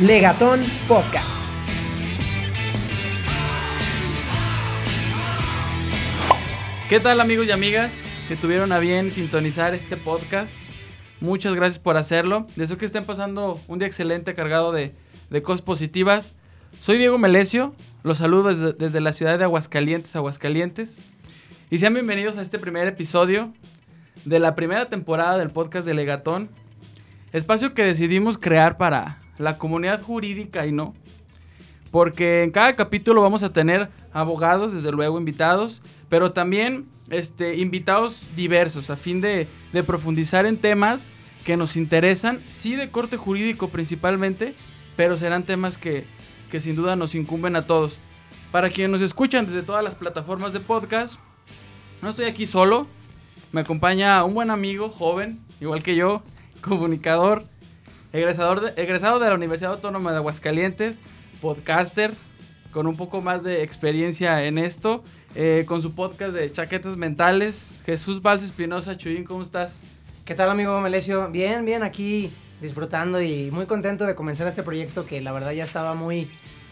Legatón Podcast. ¿Qué tal amigos y amigas que tuvieron a bien sintonizar este podcast? Muchas gracias por hacerlo. Deseo que estén pasando un día excelente cargado de, cosas positivas. Soy Diego Melesio, los saludo desde la ciudad de Aguascalientes, Aguascalientes. Y sean bienvenidos a este primer episodio de la primera temporada del podcast de Legatón. Espacio que decidimos crear para la comunidad jurídica y no. Porque en cada capítulo vamos a tener abogados, desde luego invitados, pero también este, invitados diversos a fin de, profundizar en temas que nos interesan, sí de corte jurídico principalmente, pero serán temas que, que sin duda nos incumben a todos. Para quienes nos escuchan desde todas las plataformas de podcast, no estoy aquí solo, me acompaña un buen amigo, joven, igual que yo, comunicador, egresador de- egresado de la Universidad Autónoma de Aguascalientes, podcaster, con un poco más de experiencia en esto, eh, con su podcast de chaquetas mentales. Jesús Valls Espinosa, Chuyín, ¿cómo estás? ¿Qué tal amigo Melesio? Bien, bien, aquí disfrutando y muy contento de comenzar este proyecto que la verdad ya estaba muy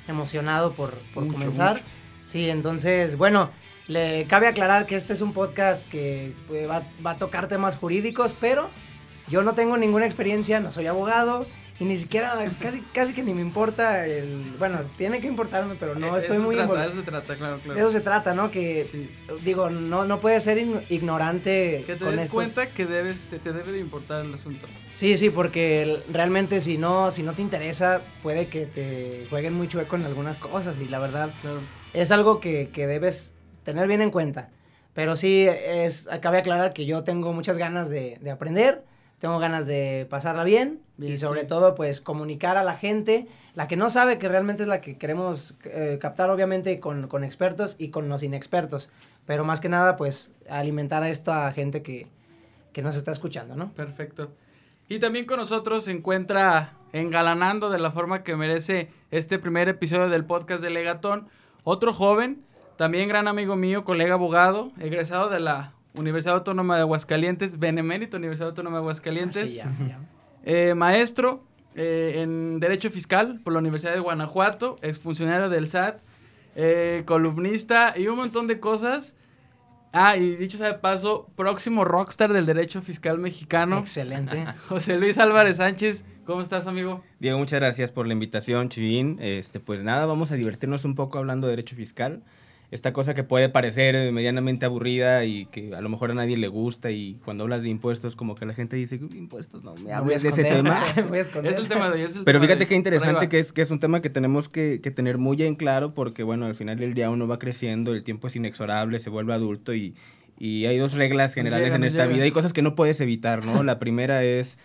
emocionado por, por Mucho, comenzar. mucho. Sí, entonces, bueno, le cabe aclarar que este es un podcast que pues, va, va a tocar temas jurídicos, pero yo no tengo ninguna experiencia, no soy abogado y ni siquiera, casi, casi que ni me importa el... Bueno, tiene que importarme, pero no Eh, estoy eso muy involucrado. eso se trata, claro, De claro. eso se trata, ¿no? Que, Sí. digo, no, no puedes ser ign- ignorante Que te con des estos- cuenta que debes, te, te debe de importar el asunto. Sí, sí, porque realmente si no, si no te interesa, puede que te jueguen muy chueco en algunas cosas y la verdad Claro. es algo que, que debes tener bien en cuenta. Pero sí, es, cabe aclarar que yo tengo muchas ganas de, de aprender, tengo ganas de pasarla bien, Bien, y sobre sí. todo pues comunicar a la gente, la que no sabe que realmente es la que queremos eh, captar obviamente con, con expertos y con los inexpertos, pero más que nada pues alimentar a esta gente que, que nos está escuchando, ¿no? Perfecto. Y también con nosotros se encuentra engalanando de la forma que merece este primer episodio del podcast de Legatón, otro joven, también gran amigo mío, colega abogado, egresado de la Universidad Autónoma de Aguascalientes, benemérito Universidad Autónoma de Aguascalientes, Ah, Sí, ya, ya. eh, maestro eh, en Derecho Fiscal por la Universidad de Guanajuato, exfuncionario del SAT, eh, columnista y un montón de cosas. Ah, y dicho sea de paso, próximo rockstar del derecho fiscal mexicano. Excelente. José Luis Álvarez Sánchez, ¿cómo estás, amigo? Diego, muchas gracias por la invitación, Chuyin. Este, pues nada, vamos a divertirnos un poco hablando de derecho fiscal. Esta cosa que puede parecer eh, medianamente aburrida y que a lo mejor a nadie le gusta y cuando hablas de impuestos como que la gente dice, impuestos, no me Me voy a hables de ese esconder, tema. me voy a esconder. Es el tema de hoy. es el Pero tema fíjate qué interesante que es, que es un tema que tenemos que, que tener muy en claro porque, bueno, al final del día uno va creciendo, el tiempo es inexorable, se vuelve adulto y, y hay dos reglas generales llega, en esta llega. vida. Hay cosas que no puedes evitar, ¿no? La primera es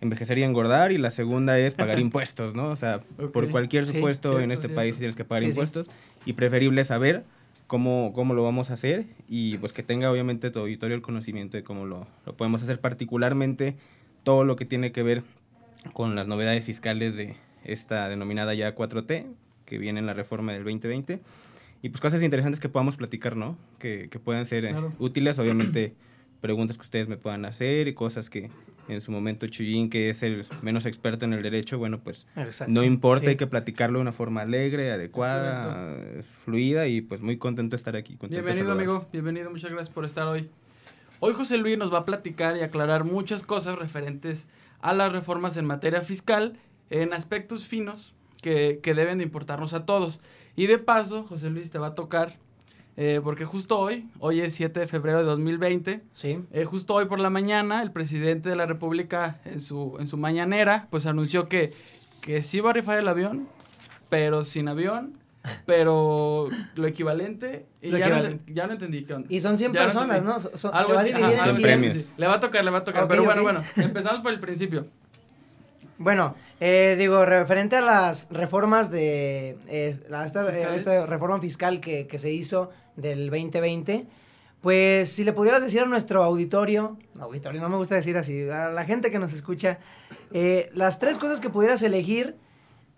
envejecer y engordar y la segunda es pagar impuestos, ¿no? O sea, por cualquier Sí, supuesto cierto, en este cierto. país tienes que pagar Sí, sí. impuestos y preferible saber cómo, cómo lo vamos a hacer y pues que tenga obviamente tu auditorio el conocimiento de cómo lo, lo podemos hacer, particularmente todo lo que tiene que ver con las novedades fiscales de esta denominada ya 4T, que viene en la reforma del 2020. Y pues cosas interesantes que podamos platicar, ¿no? Que, que puedan ser eh, Claro. útiles, obviamente preguntas que ustedes me puedan hacer y cosas que en su momento Chuyín, que es el menos experto en el derecho, bueno, pues Exacto. no importa, Sí. hay que platicarlo de una forma alegre, adecuada, fluida y pues muy contento de estar aquí. Bienvenido, amigo. Bienvenido, muchas gracias por estar hoy. Hoy José Luis nos va a platicar y aclarar muchas cosas referentes a las reformas en materia fiscal en aspectos finos que, que deben de importarnos a todos. Y de paso, José Luis te va a tocar, eh, porque justo hoy, hoy es 7 de febrero de 2020, Sí. eh, justo hoy por la mañana, el presidente de la República en su, en su mañanera, pues anunció que, que sí va a rifar el avión, pero sin avión, pero lo equivalente, y Lo ya, No, equivalente. ent- ya no entendí. ¿qué onda? Y son 100 Ya no personas. ¿no? Algo se va a así, dividir ajá, en 100 100. premios. Le va a tocar, le va a tocar, pero bueno, bueno, empezamos por el principio. Bueno, eh, digo, referente a las reformas de eh, la- esta, eh, esta reforma fiscal que, que se hizo del 2020, pues si le pudieras decir a nuestro auditorio, auditorio, no me gusta decir así, a la gente que nos escucha, eh, las tres cosas que pudieras elegir,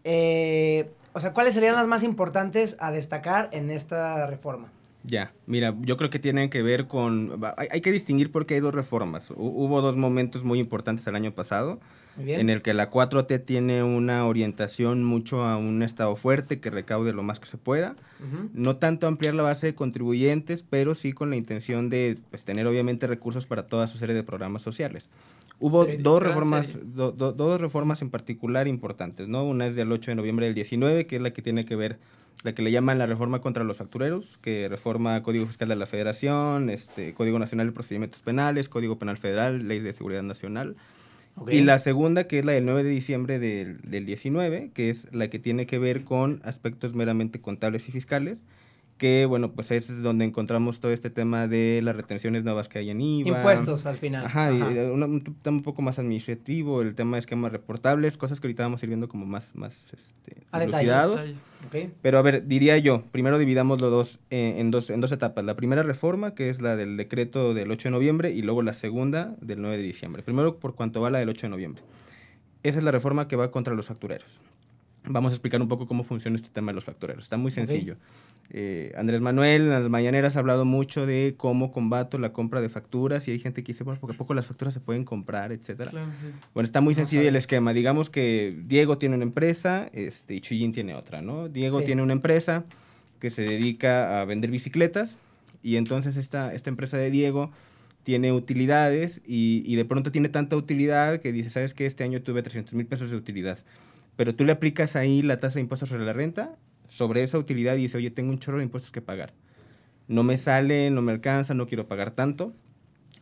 eh, o sea, ¿cuáles serían las más importantes a destacar en esta reforma? Ya, mira, yo creo que tienen que ver con... Hay, hay que distinguir porque hay dos reformas. Hu- Hubo dos momentos muy importantes el año pasado. Bien. en el que la 4T tiene una orientación mucho a un Estado fuerte que recaude lo más que se pueda. No tanto ampliar la base de contribuyentes, pero sí con la intención de pues, tener obviamente recursos para toda su serie de programas sociales. Hubo Serie, dos reformas, serie. do- do- dos reformas en particular importantes, ¿no? Una es del 8 de noviembre del 19, que es la que tiene que ver, la que le llaman la reforma contra los factureros, que reforma Código Fiscal de la Federación, este, Código Nacional de Procedimientos Penales, Código Penal Federal, Ley de Seguridad Nacional. Y la segunda, que es la del 9 de diciembre del, del 19, que es la que tiene que ver con aspectos meramente contables y fiscales, que bueno, pues es donde encontramos todo este tema de las retenciones nuevas que hay en IVA. Impuestos al final. Ajá, y, eh, una- un tema un poco más administrativo, el tema de esquemas reportables, cosas que ahorita vamos a ir viendo como más, más este, A detalle. Detalle. Ok. Pero a ver, diría yo, primero dividamos los dos eh, en, dos en dos etapas. La primera reforma, que es la del decreto del 8 de noviembre, y luego la segunda del 9 de diciembre. Primero, por cuanto va la del 8 de noviembre. Esa es la reforma que va contra los factureros. Vamos a explicar un poco cómo funciona este tema de los factureros. Está muy sencillo. Eh, Andrés Manuel en las mañaneras ha hablado mucho de cómo combato la compra de facturas y hay gente que dice, bueno, porque a poco las facturas se pueden comprar, etcétera. Claro, sí. Bueno, está muy sencillo el esquema. Digamos que Diego tiene una empresa este, y Chuyín tiene otra, ¿no? Diego Sí. tiene una empresa que se dedica a vender bicicletas y entonces esta, esta empresa de Diego tiene utilidades y, y de pronto tiene tanta utilidad que dice, ¿sabes qué? Este año tuve 300 mil pesos de utilidad. Pero tú le aplicas ahí la tasa de impuestos sobre la renta sobre esa utilidad y dice, oye, tengo un chorro de impuestos que pagar. No me sale, no me alcanza, no quiero pagar tanto.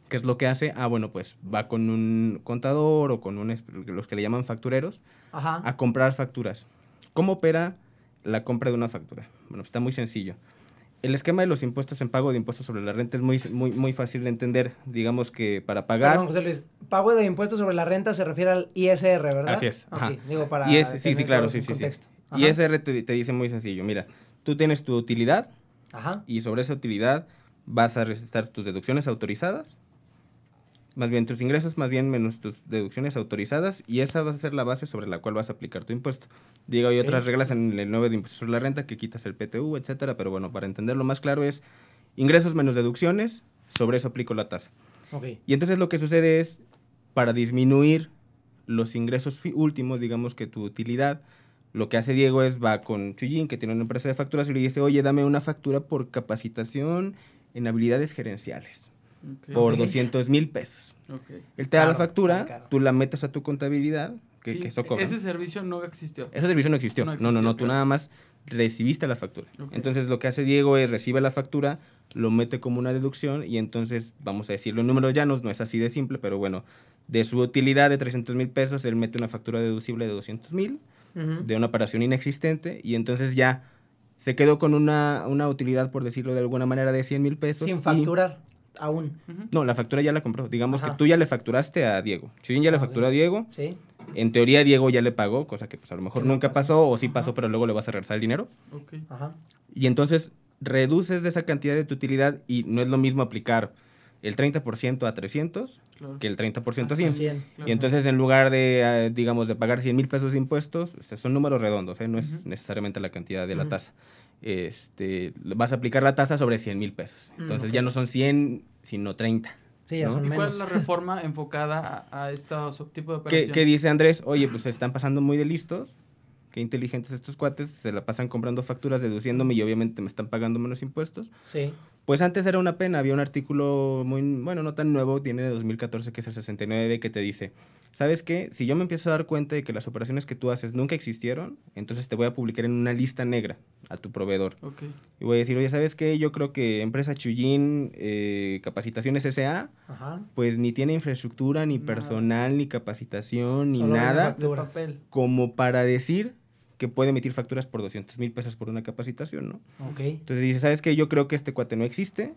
¿Qué es lo que hace? Ah, bueno, pues va con un contador o con un, los que le llaman factureros Ajá. a comprar facturas. ¿Cómo opera la compra de una factura? Bueno, está muy sencillo. El esquema de los impuestos en pago de impuestos sobre la renta es muy, muy, muy fácil de entender. Digamos que para pagar... Perdón, José Luis. Pago de impuestos sobre la renta se refiere al ISR, ¿verdad? Así es, ajá. Digo, para es, sí, sí, claro, sí, sí, sí. contexto. Ajá. ese te, te dice muy sencillo. Mira, tú tienes tu utilidad Ajá. y sobre esa utilidad vas a restar tus deducciones autorizadas, más bien tus ingresos, más bien menos tus deducciones autorizadas, y esa va a ser la base sobre la cual vas a aplicar tu impuesto. Digo, hay otras reglas en el 9 de impuestos sobre la renta que quitas el PTU, etcétera, pero bueno, para entenderlo más claro es ingresos menos deducciones, sobre eso aplico la tasa. Y entonces lo que sucede es, para disminuir los ingresos últimos, digamos que tu utilidad, lo que hace Diego es va con Chuyín, que tiene una empresa de facturas, y le dice, oye, dame una factura por capacitación en habilidades gerenciales, Por Ok. 200 mil pesos. Ok. Él te da la factura, tú la metes a tu contabilidad, que, Sí, que eso cobra. Ese servicio no existió. Ese servicio no existió. No No, no, tú claro. nada más recibiste la factura. Entonces lo que hace Diego es recibe la factura, lo mete como una deducción y entonces, vamos a decirlo en números llanos, no es así de simple, pero bueno, de su utilidad de 300 mil pesos, él mete una factura deducible de 200 mil, de una operación inexistente y entonces ya se quedó con una, una utilidad, por decirlo de alguna manera, de 100 mil pesos. Sin facturar aún. No, la factura ya la compró. Digamos Ajá. que tú ya le facturaste a Diego. Chuyín ya le Ah, facturó a Diego. Sí. En teoría Diego ya le pagó, cosa que pues a lo mejor Que no nunca pasó. pasó, o sí Ajá. pasó, pero luego le vas a regresar el dinero. Ok. Ajá. Y entonces reduces de esa cantidad de tu utilidad y no es lo mismo aplicar el 30% a 300 Claro. que el 30% a Así 100. es. 100. Claro. Y entonces en lugar de, eh, digamos, de pagar 100 mil pesos de impuestos, o sea, son números redondos, ¿eh? no es necesariamente la cantidad de la tasa. Este, vas a aplicar la tasa sobre 100 mil pesos. Mm, Entonces ok. ya no son 100, sino 30. Sí, ya ¿no? son ¿Y cuál menos. es la reforma enfocada a, a estos tipos de ¿Qué, operaciones? qué dice Andrés? Oye, pues se están pasando muy de listos. Qué inteligentes estos cuates. Se la pasan comprando facturas, deduciéndome y obviamente me están pagando menos impuestos. Sí. Pues antes era una pena, había un artículo muy, bueno, no tan nuevo, tiene de 2014, que es el 69, que te dice, ¿sabes qué? Si yo me empiezo a dar cuenta de que las operaciones que tú haces nunca existieron, entonces te voy a publicar en una lista negra a tu proveedor. Ok. Y voy a decir, oye, ¿sabes qué? Yo creo que empresa Chuyín, eh, Capacitaciones S.A., Ajá. pues ni tiene infraestructura, ni Nada. personal, ni capacitación, ni Solo nada, como para decir que puede emitir facturas por 200 mil pesos por una capacitación, ¿no? Ok. Entonces dice, ¿sabes qué? Yo creo que este cuate no existe.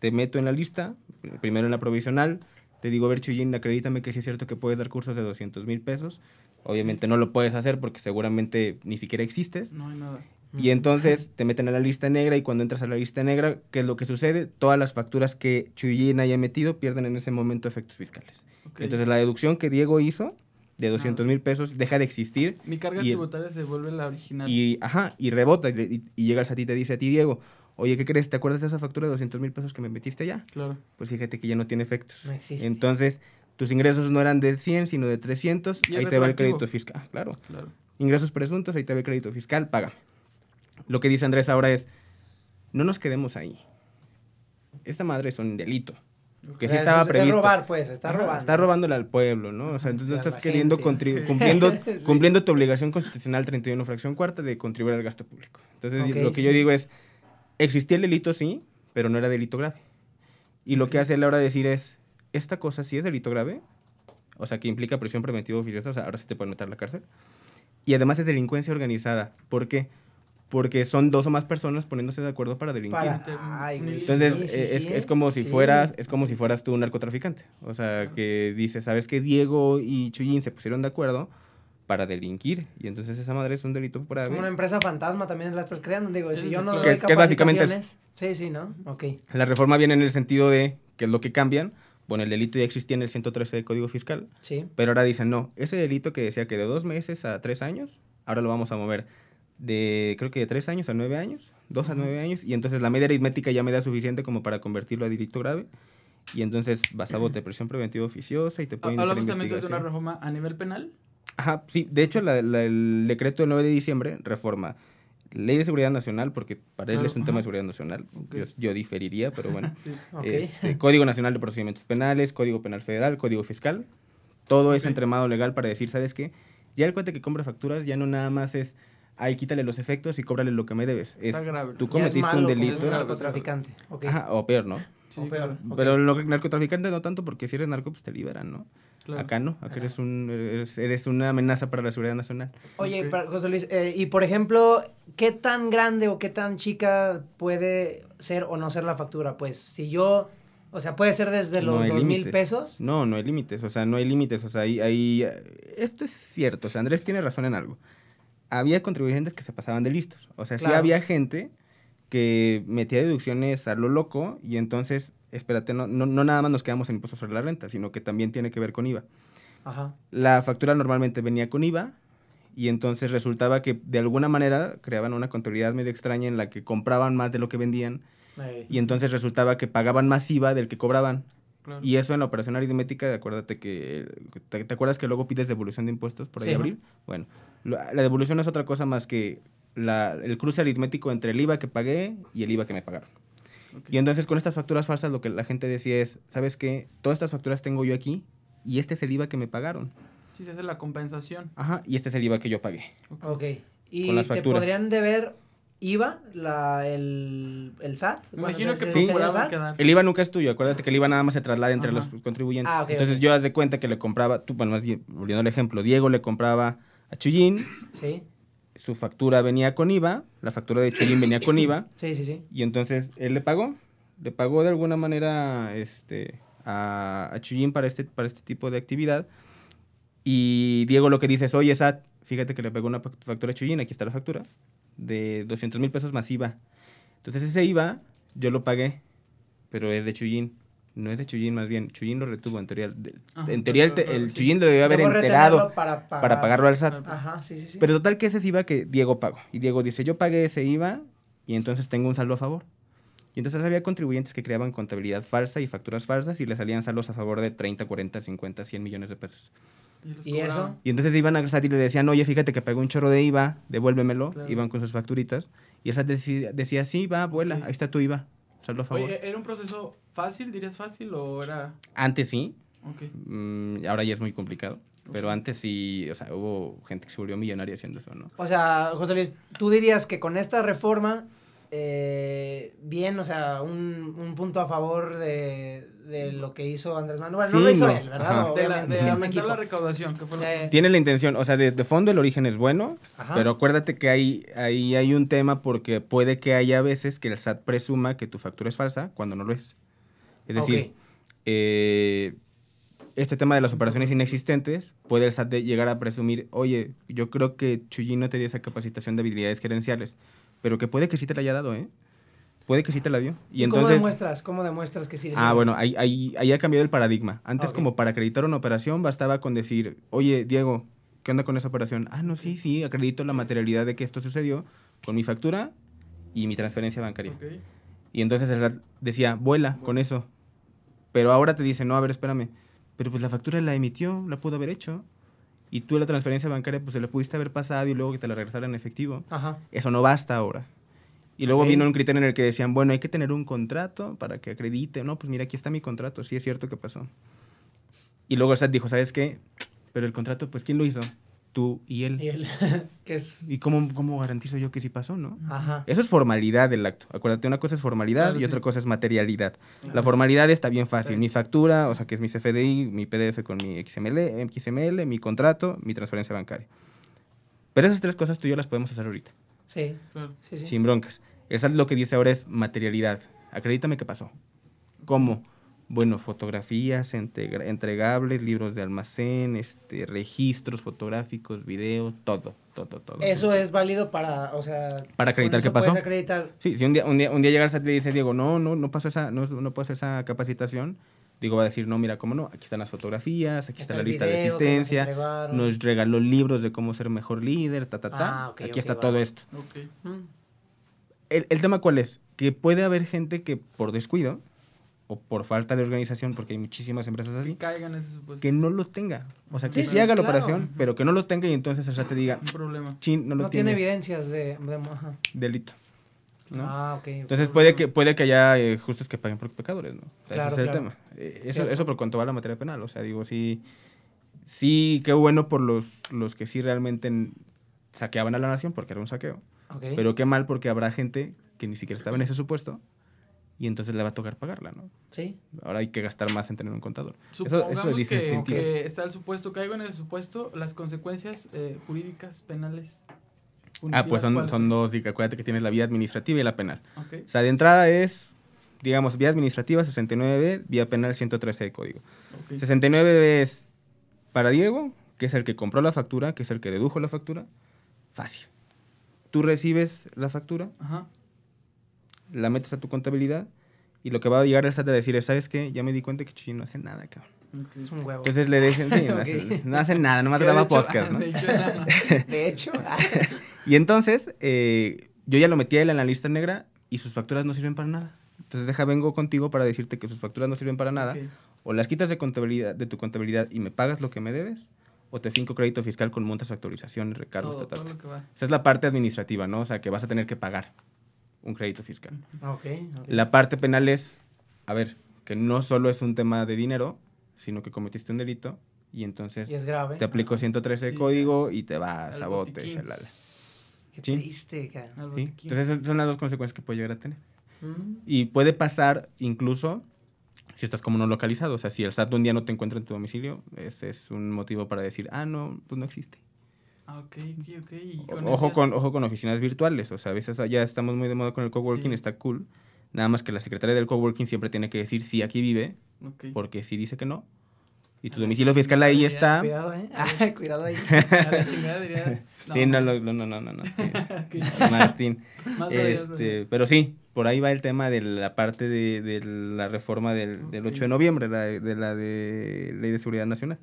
Te meto en la lista, primero en la provisional. Te digo, a ver, Chuyín, acredítame que sí es cierto que puedes dar cursos de 200 mil pesos. Obviamente no lo puedes hacer porque seguramente ni siquiera existes. No hay nada. Y entonces te meten a la lista negra y cuando entras a la lista negra, ¿qué es lo que sucede? Todas las facturas que Chuyín haya metido pierden en ese momento efectos fiscales. Ok. Entonces la deducción que Diego hizo de 200 mil pesos deja de existir Mi carga y el- tributaria se vuelve la original. y, ajá, y rebota. Y, y, y llegas a ti y te dice a ti, Diego, oye, ¿qué crees? ¿Te acuerdas de esa factura de 200 mil pesos que me metiste ya? Claro. Pues fíjate que ya no tiene efectos. No existe. Entonces, tus ingresos no eran de 100, sino de 300, Y es ahí te va el crédito fiscal. Ah, claro. Claro. Ingresos presuntos, ahí te va el crédito fiscal, paga. Lo que dice Andrés ahora es, no nos quedemos ahí. Esta madre es un delito. Que O sí estaba es- es previsto. robar, pues, está robando. Está robándole al pueblo, ¿no? O sea, entonces a estás queriendo cumpliendo, Sí. cumpliendo tu obligación constitucional 31 fracción cuarta de contribuir al gasto público. Entonces, Ok, lo que sí. yo digo es, existía el delito, sí, pero no era delito grave. Y lo que hace él ahora decir es, esta cosa sí es delito grave, o sea, que implica prisión preventiva oficiosa, o sea, ahora sí te pueden meter a la cárcel. Y además es delincuencia organizada. ¿Por qué? Porque son dos o más personas poniéndose de acuerdo para delinquir. Para... Ay, güey, Entonces sí, sí, es, sí, es como si sí. fueras es como si fueras tú un narcotraficante, o sea que dices sabes que Diego y Chuyín se pusieron de acuerdo para delinquir. Y entonces esa madre es un delito por Como una empresa fantasma también la estás creando, digo, Sí, si yo no doy Que básicamente es- Sí, sí, ¿no? Ok. La reforma viene en el sentido de que es lo que cambian, bueno el delito ya existía en el 113 del Código Fiscal, Sí. pero ahora dicen no ese delito que decía que de dos meses a tres años ahora lo vamos a mover de creo que de tres años a nueve años, dos a nueve años y entonces la media aritmética ya me da suficiente como para convertirlo a delito grave. Y entonces vas a bote de prisión preventiva oficiosa y te pueden Hablamos también de una investigación. reforma a nivel penal. Ajá, sí, de hecho la- la- el decreto del 9 de diciembre reforma ley de seguridad nacional, porque para él Claro, es un tema de ajá. seguridad nacional, Ok. yo, yo diferiría, pero bueno. Sí. Ok. Este, Código Nacional de Procedimientos Penales, Código Penal Federal, Código Fiscal, todo es Ok. entremado legal para decir, ¿sabes qué? Ya el cuate que compra facturas ya no nada más es, ahí quítale los efectos y cóbrale lo que me debes. Es, grave. tú cometiste malo un delito, un narcotraficante. Ok. ajá, o peor, ¿no? Sí, O peor. Pero el narcotraficante no tanto, porque si eres narco, pues te liberan, ¿no? claro. Acá no, acá eres, un, eres, eres una amenaza para la seguridad nacional. Oye, José Luis, eh, y por ejemplo, ¿qué tan grande o qué tan chica puede ser o no ser la factura? Pues si yo, o sea, puede ser desde los dos mil pesos. No, no hay límites, o sea, no hay límites, o sea, ahí, ahí, esto es cierto, o sea, Andrés tiene razón en algo. Había contribuyentes que se pasaban de listos, o sea, sí había gente que metía deducciones a lo loco y entonces, espérate, no, no, no nada más nos quedamos en impuestos sobre la renta, sino que también tiene que ver con IVA. Ajá. La factura normalmente venía con IVA y entonces resultaba que de alguna manera creaban una contabilidad medio extraña en la que compraban más de lo que vendían y entonces resultaba que pagaban más IVA del que cobraban. Claro. Y eso en la operación aritmética, acuérdate que, ¿te, te acuerdas que luego pides devolución de impuestos por ahí Sí, abril? Bueno, lo- la devolución no es otra cosa más que la- el cruce aritmético entre el IVA que pagué y el IVA que me pagaron. Y entonces con estas facturas falsas lo que la gente decía es, ¿sabes qué? Todas estas facturas tengo yo aquí y este es el IVA que me pagaron. Sí, se hace la compensación. Ajá, y este es el IVA que yo pagué. ok. ¿Y Con las te podrían deber IVA, la, el, el SAT? Bueno, imagino que ¿sería Sí. el SAT? El IVA nunca es tuyo, acuérdate que el IVA nada más se traslada entre Ajá. los contribuyentes. Ah, entonces yo haz de cuenta que le compraba, tú, bueno, más bien, volviendo al ejemplo, Diego le compraba a Chuyín, Sí, su factura venía con IVA, la factura de Chuyín venía con IVA, sí, sí, sí. y entonces él le pagó, le pagó de alguna manera este, a, a Chuyín para este, para este tipo de actividad, y Diego lo que dice es, oye, Sat, fíjate que le pagó una fac- factura a Chuyín, aquí está la factura, de 200 mil pesos más IVA. Entonces ese IVA yo lo pagué, pero es de Chuyín. No es de Chuyín, más bien. Chuyín lo retuvo. En teoría, de- Ajá, en teoría el, te- el sí. Chuyín lo debió haber Debo enterado para pagar. para pagarlo al SAT. Ajá, sí, sí, sí. Pero total que ese es IVA que Diego pagó. Y Diego dice, yo pagué ese IVA y entonces tengo un saldo a favor. Y entonces había contribuyentes que creaban contabilidad falsa y facturas falsas y le salían saldos a favor de 30, 40, 50, 100 millones de pesos. ¿Y eso? Y entonces iban al SAT y le decían, oye, fíjate que pagó un chorro de IVA, devuélvemelo. Claro. Iban con sus facturitas. Y el SAT decía, decía sí, va, vuela, Ok. ahí está tu IVA, saldo a favor. Oye, ¿era un proceso fácil, dirías fácil o era...? Antes sí, Ok. mm, ahora ya es muy complicado. Pero antes sí, o sea, hubo gente que se volvió millonaria haciendo eso, ¿no? O sea, José Luis, tú dirías que con esta reforma, eh, bien, o sea, un, un punto a favor de, de lo que hizo Andrés Manuel. Bueno, no lo hizo no, él, ¿verdad? De, la, aumentar la recaudación, que fue lo que- Eh, Tiene la intención, o sea, de, de fondo el origen es bueno, Ajá. pero acuérdate que ahí, ahí hay un tema porque puede que haya veces que el SAT presuma que tu factura es falsa cuando no lo es. Es decir, eh, este tema de las operaciones inexistentes, puede el SAT de llegar a presumir, oye, yo creo que Chuyi no te dio esa capacitación de habilidades gerenciales, pero que puede que sí te la haya dado, ¿eh? Puede que sí te la dio. Y, ¿Y ¿Cómo entonces... demuestras? ¿Cómo demuestras que sí? Ah, bueno, ahí, ahí, ahí ha cambiado el paradigma. Antes, como para acreditar una operación, bastaba con decir, oye, Diego, ¿qué onda con esa operación? Ah, no, sí, sí, acredito la materialidad de que esto sucedió con mi factura y mi transferencia bancaria. Y entonces el SAT decía, vuela con eso. Pero ahora te dice, no, a ver, espérame. pero pues la factura la emitió, la pudo haber hecho. Y tú la transferencia bancaria, pues se la pudiste haber pasado y luego que te la regresaran en efectivo. Ajá. Eso no basta ahora. Y luego vino un criterio en el que decían, bueno, hay que tener un contrato para que acredite. No, pues mira, aquí está mi contrato, sí es cierto que pasó. Y luego el SAT dijo, ¿sabes qué? Pero el contrato, pues, ¿quién lo hizo? Tú y él. Y él, que es... ¿Y cómo, cómo garantizo yo que sí pasó, no? Ajá. Eso es formalidad del acto. Acuérdate, una cosa es formalidad Claro, y sí. otra cosa es materialidad. La Ajá. formalidad está bien fácil. Sí. Mi factura, o sea, que es mi CFDI, mi PDF con mi XML, XML, mi contrato, mi transferencia bancaria. Pero esas tres cosas tú y yo las podemos hacer ahorita, Sí, Claro. sí, sí. sin broncas. El SAT lo que dice ahora es materialidad. Acredítame qué pasó. ¿Cómo? Bueno, fotografías entregables, libros de almacén, este, registros fotográficos, videos, todo, todo, todo. Eso es válido para, o sea... Para acreditar qué pasó. acreditar... Sí, si un día, un día, un día llega el SAT y dice, Diego, no, no, no pasó esa, no, no pasó esa capacitación, Diego va a decir, no, mira, cómo no, aquí están las fotografías, aquí está, la lista de que nos asistencia, nos regaló libros de cómo ser mejor líder, ta, ta, ta, Ah, aquí está todo esto. Mm. El, el tema cuál es? Que puede haber gente que por descuido o por falta de organización, porque hay muchísimas empresas así, Caigan en ese supuesto. que no lo tenga. O sea, que Sí, sí, haga la claro. operación, pero que no lo tenga y entonces el SAT te diga, Un problema. chin, no tiene evidencias de... de- ajá. delito. ¿no? Ah, ok. ok. Entonces puede que, puede que haya eh, justos que paguen por pecadores, ¿no? O sea, Claro, ese es el claro. tema. Eh, eso, Cierto. eso por cuanto va a la materia penal. O sea, digo, sí, sí, qué bueno por los, los que sí realmente saqueaban a la nación, porque era un saqueo. Pero qué mal porque habrá gente que ni siquiera estaba en ese supuesto y entonces le va a tocar pagarla, ¿no? Sí. Ahora hay que gastar más en tener un contador. Eso, Supongamos eso dice que, que está el supuesto, caigo en el supuesto, las consecuencias eh, jurídicas, penales. Ah, pues son, son ¿cuáles dos, y acuérdate que tienes la vía administrativa y la penal. Ok. O sea, de entrada es, digamos, vía administrativa 69B, vía penal 113 de código. ok. 69 es para Diego, que es el que compró la factura, que es el que dedujo la factura. Fácil. Tú recibes la factura, Ajá. La metes a tu contabilidad y lo que va a llegar el SAT a decir es, ¿sabes qué? Ya me di cuenta que Chuchín no hace nada, cabrón. Es un huevo. Entonces le dejan, sí, no, Ok. hace, no hace nada, nomás graba hecho- podcast, ¿no? de hecho, nada. De hecho... ah, Y entonces, eh, yo ya lo metí a él en la lista negra y sus facturas no sirven para nada. Entonces, deja, vengo contigo para decirte que sus facturas no sirven para nada. O las quitas de, contabilidad, de tu contabilidad y me pagas lo que me debes, o te finco crédito fiscal con montas, actualizaciones, recargos, Todo, ta, ta, todo ta. lo que va. Esa es la parte administrativa, ¿no? O sea, que vas a tener que pagar un crédito fiscal. ok. La parte penal es, a ver, que no solo es un tema de dinero, sino que cometiste un delito y entonces Y es grave. te aplico 113 de Sí. código y te vas a bote. Qué Sí. triste, cara. Entonces, esas son las dos consecuencias que puede llegar a tener. Mm. Y puede pasar incluso si estás como no localizado. O sea, si el SAT un día no te encuentra en tu domicilio, ese es un motivo para decir, ah, no, pues no existe. Ah, ok, ok, ok. Y con Ojo esa- con, ojo con oficinas virtuales. O sea, a veces ya estamos muy de moda con el coworking, Sí. está cool. Nada más que la secretaria del coworking siempre tiene que decir si aquí vive, Ok. porque si dice que no. Y tu Ah, domicilio fiscal ahí está. Cuidado, ¿eh? Ah, cuidado ahí. A la chingada diría. Sí, no, no, no, no, no, no, no, sí. Ok. Martín. Más Este, pero sí, por ahí va el tema de la parte de, de la reforma del, del 8 de noviembre, la de, de la de Ley de Seguridad Nacional.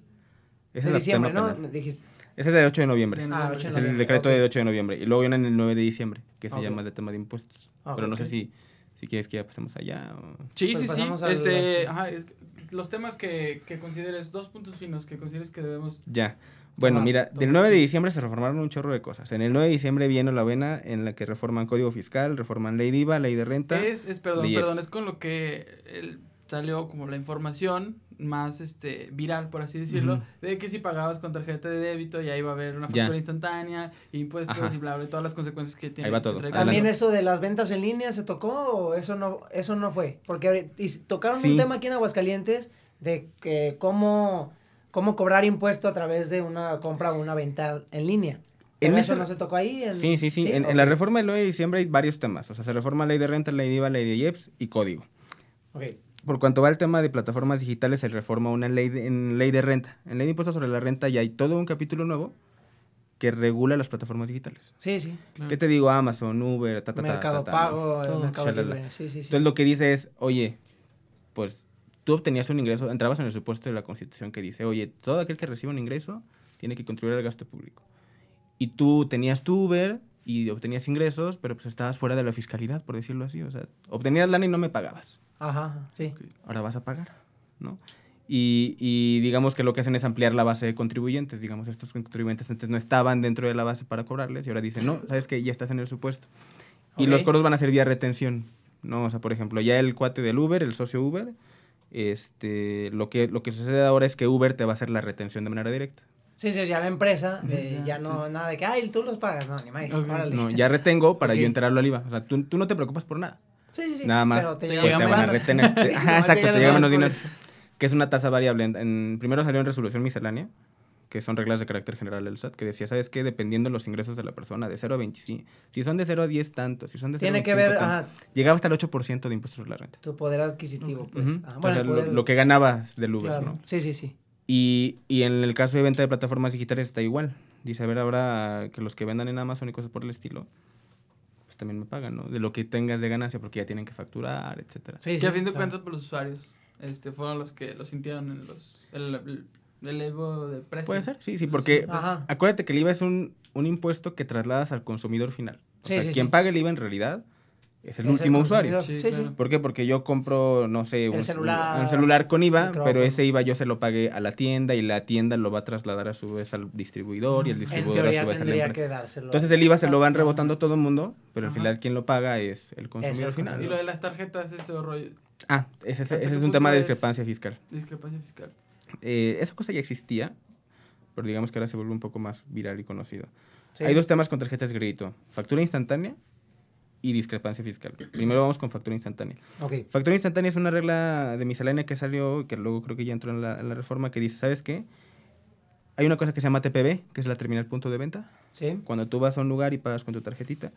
Ese De es diciembre, ¿no? penal. Dijiste. Ese es el 8 de noviembre. De Ah, noviembre. 8 Es de el noviembre, decreto ok. del 8 de noviembre. Y luego viene en el 9 de diciembre, que se Ok. llama el de tema de impuestos. Ah, pero no sé si, si quieres que ya pasemos allá. o- Sí, Pues sí, sí. Este, ajá, es que los temas que, que consideres, dos puntos finos que consideres que debemos. Ya. Bueno, Toma, mira, del 9 de diciembre se reformaron un chorro de cosas. En el 9 de diciembre viene la vena en la que reforman Código Fiscal, reforman Ley de IVA, Ley de Renta. Es, es perdón, Leyes. perdón, es con lo que el- salió como la información más este viral, por así decirlo, Ujú. de que si pagabas con tarjeta de débito ya iba a haber una Ya. factura instantánea, impuestos Ajá. y bla, bla, todas las consecuencias que tiene. Ahí va todo. ¿También eso de las ventas en línea se tocó o eso no, eso no fue? Porque tocaron Sí. un tema aquí en Aguascalientes de que cómo, cómo cobrar impuesto a través de una compra o una venta en línea. En ¿Pero eso no se tocó ahí? En- Sí, sí, sí. En, en la reforma del 9 de diciembre hay varios temas. O sea, se reforma Ley de Renta, Ley de IVA, Ley de IEPS y Código. Ok. Por cuanto va el tema de plataformas digitales, se reforma una ley de, en ley de renta. En ley de impuestos sobre la renta ya hay todo un capítulo nuevo que regula las plataformas digitales. Sí, sí. Claro. ¿Qué te digo? Amazon, Uber, ta, ta, ta, Mercado ta, ta, ¿no? Pago, eh, Todo. Mercado. Libre. Sí, sí, sí. Entonces lo que dice es, oye, pues tú obtenías un ingreso, entrabas en el supuesto de la Constitución que dice, oye, todo aquel que reciba un ingreso tiene que contribuir al gasto público. Y tú tenías tu Uber y obtenías ingresos, pero pues estabas fuera de la fiscalidad, por decirlo así. O sea, obtenías lana y no me pagabas. Ajá, sí. Ahora vas a pagar, ¿no? Y, y digamos que lo que hacen es ampliar la base de contribuyentes. Digamos, estos contribuyentes antes no estaban dentro de la base para cobrarles y ahora dicen, no, sabes que ya estás en el supuesto. Y los cobros van a ser vía retención. ¿no? O sea, por ejemplo, ya el cuate del Uber, el socio Uber, este, lo, que, lo que sucede ahora es que Uber te va a hacer la retención de manera directa. Sí, sí, ya la empresa, eh, Ya, ya no, nada de que, ay, tú los pagas, no, ni más, Ok. órale. No, ya retengo para Ok. yo enterarlo al IVA. O sea, tú, tú no te preocupas por nada. Sí, sí, sí. Nada más pero te pues, te van a retener. Te- Ajá, exacto, te llega menos dinero. Que es una tasa variable. En, en- primero salió en resolución miscelánea, que son reglas de carácter general del SAT, que decía, ¿sabes qué? Dependiendo de los ingresos de la persona, de 0 a 25. Si son de 0 a 10, tanto. Si son de 0 Tiene a que 25, ver, tanto. ajá, Llegaba hasta el 8% de impuestos sobre la renta. tu poder adquisitivo, pues. Ujú. Ah, O bueno, sea, el lo, poder- lo que ganabas del Uber, claro. ¿no? Sí, sí, sí. Y, y en el caso de venta de plataformas digitales está igual. Dice, a ver, ahora que los que vendan en Amazon y cosas por el estilo, pues también me pagan, ¿no? De lo que tengas de ganancia, porque ya tienen que facturar, etcétera. Sí, que sí, a fin de claro. cuentas, pues, los usuarios este, fueron los que lo sintieron en los. El, el, el elevo de precio. Puede ser, sí, sí, porque. Ajá. acuérdate que el IVA es un, un impuesto que trasladas al consumidor final. O Sí, sea, sí, quien sí. paga el IVA en realidad es el Es el último usuario. Sí, Sí, claro. ¿Por qué? Porque yo compro, no sé, un celular, un celular con IVA, pero ese IVA yo se lo pagué a la tienda y la tienda lo va a trasladar a su vez al distribuidor y el distribuidor a su vez a la tendría empresa. que dárselo. Entonces el IVA se lo van rebotando a todo el mundo, pero al final quien lo paga es el consumidor el final. Y lo de las tarjetas, este rollo. Ah, ese, ese- ¿Hasta ese es un tema de discrepancia fiscal. Discrepancia fiscal. Eh, esa cosa ya existía, pero digamos que ahora se vuelve un poco más viral y conocido. Sí. Hay dos temas con tarjetas de crédito, factura instantánea y discrepancia fiscal. Primero vamos con factura instantánea. Ok. Factura instantánea es una regla de miscelánea que salió, y que luego creo que ya entró en la, en la reforma, que dice, ¿sabes qué? Hay una cosa que se llama TPV, que es la terminal punto de venta. Sí. Cuando tú vas a un lugar y pagas con tu tarjetita,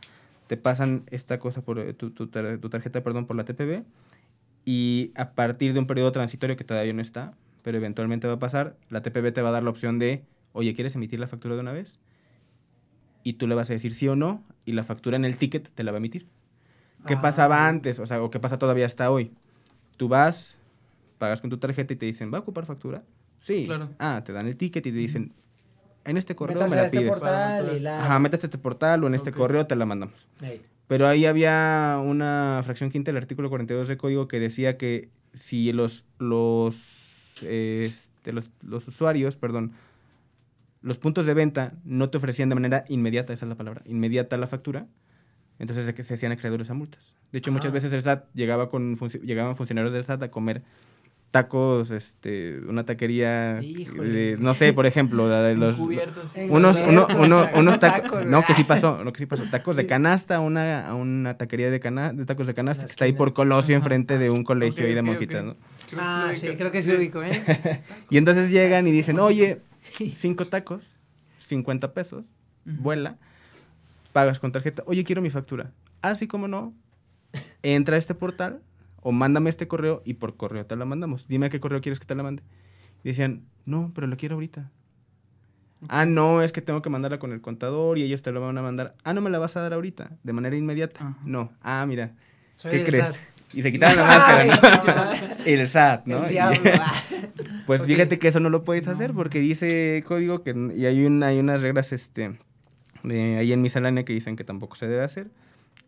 te pasan esta cosa por eh, tu, tu tar- tu tarjeta, perdón, por la TPV y a partir de un periodo transitorio que todavía no está, pero eventualmente va a pasar, la TPV te va a dar la opción de, oye, ¿quieres emitir la factura de una vez? Y tú le vas a decir sí o no y la factura en el ticket te la va a emitir. ¿Qué Ah. pasaba antes? O sea, o qué pasa todavía hasta hoy. Tú vas, pagas con tu tarjeta y te dicen, ¿va a ocupar factura? Sí. Claro. Ah, te dan el ticket y te dicen, en este correo Métase me la este pides. portal la... Ajá, métete a este portal o en este Ok. correo te la mandamos. Ey. Pero ahí había una fracción quinta del artículo 42 del código que decía que si los, los, este, los, los usuarios, perdón, los puntos de venta no te ofrecían de manera inmediata, esa es la palabra, inmediata la factura, entonces se, se hacían acreedores a multas. De hecho, muchas Ah. veces el SAT llegaba con llegaban funcionarios del SAT a comer tacos, este, una taquería, de- no sé, por ejemplo, la de los, unos, uno, uno- unos tacos, no, que sí pasó, no, que sí pasó, tacos de Sí. canasta, a una, una taquería de, cana, de tacos de canasta que está ahí por Colosio, Ajá. enfrente de un colegio Ok, ahí de ok, monjitas, ok. ¿no? Ah, sí, creo que sí ubico, ¿eh? Y entonces llegan y dicen, oye, cinco tacos, 50 pesos, vuela, pagas con tarjeta, oye, quiero mi factura. Así como no, entra a este portal o mándame este correo y por correo te la mandamos. Dime a qué correo quieres que te la mande. Y decían, no, pero lo quiero ahorita. Ah, no, es que tengo que mandarla con el contador y ellos te lo van a mandar. Ah, no me la vas a dar ahorita, de manera inmediata. No. Ah, mira, Soy ¿qué crees? SAT. Y se quitaron la máscara, el SAT, ¿no? El diablo. pues Ok. fíjate que eso no lo puedes hacer No. porque dice código que y hay una hay unas reglas este de ahí en miscelánea que dicen que tampoco se debe hacer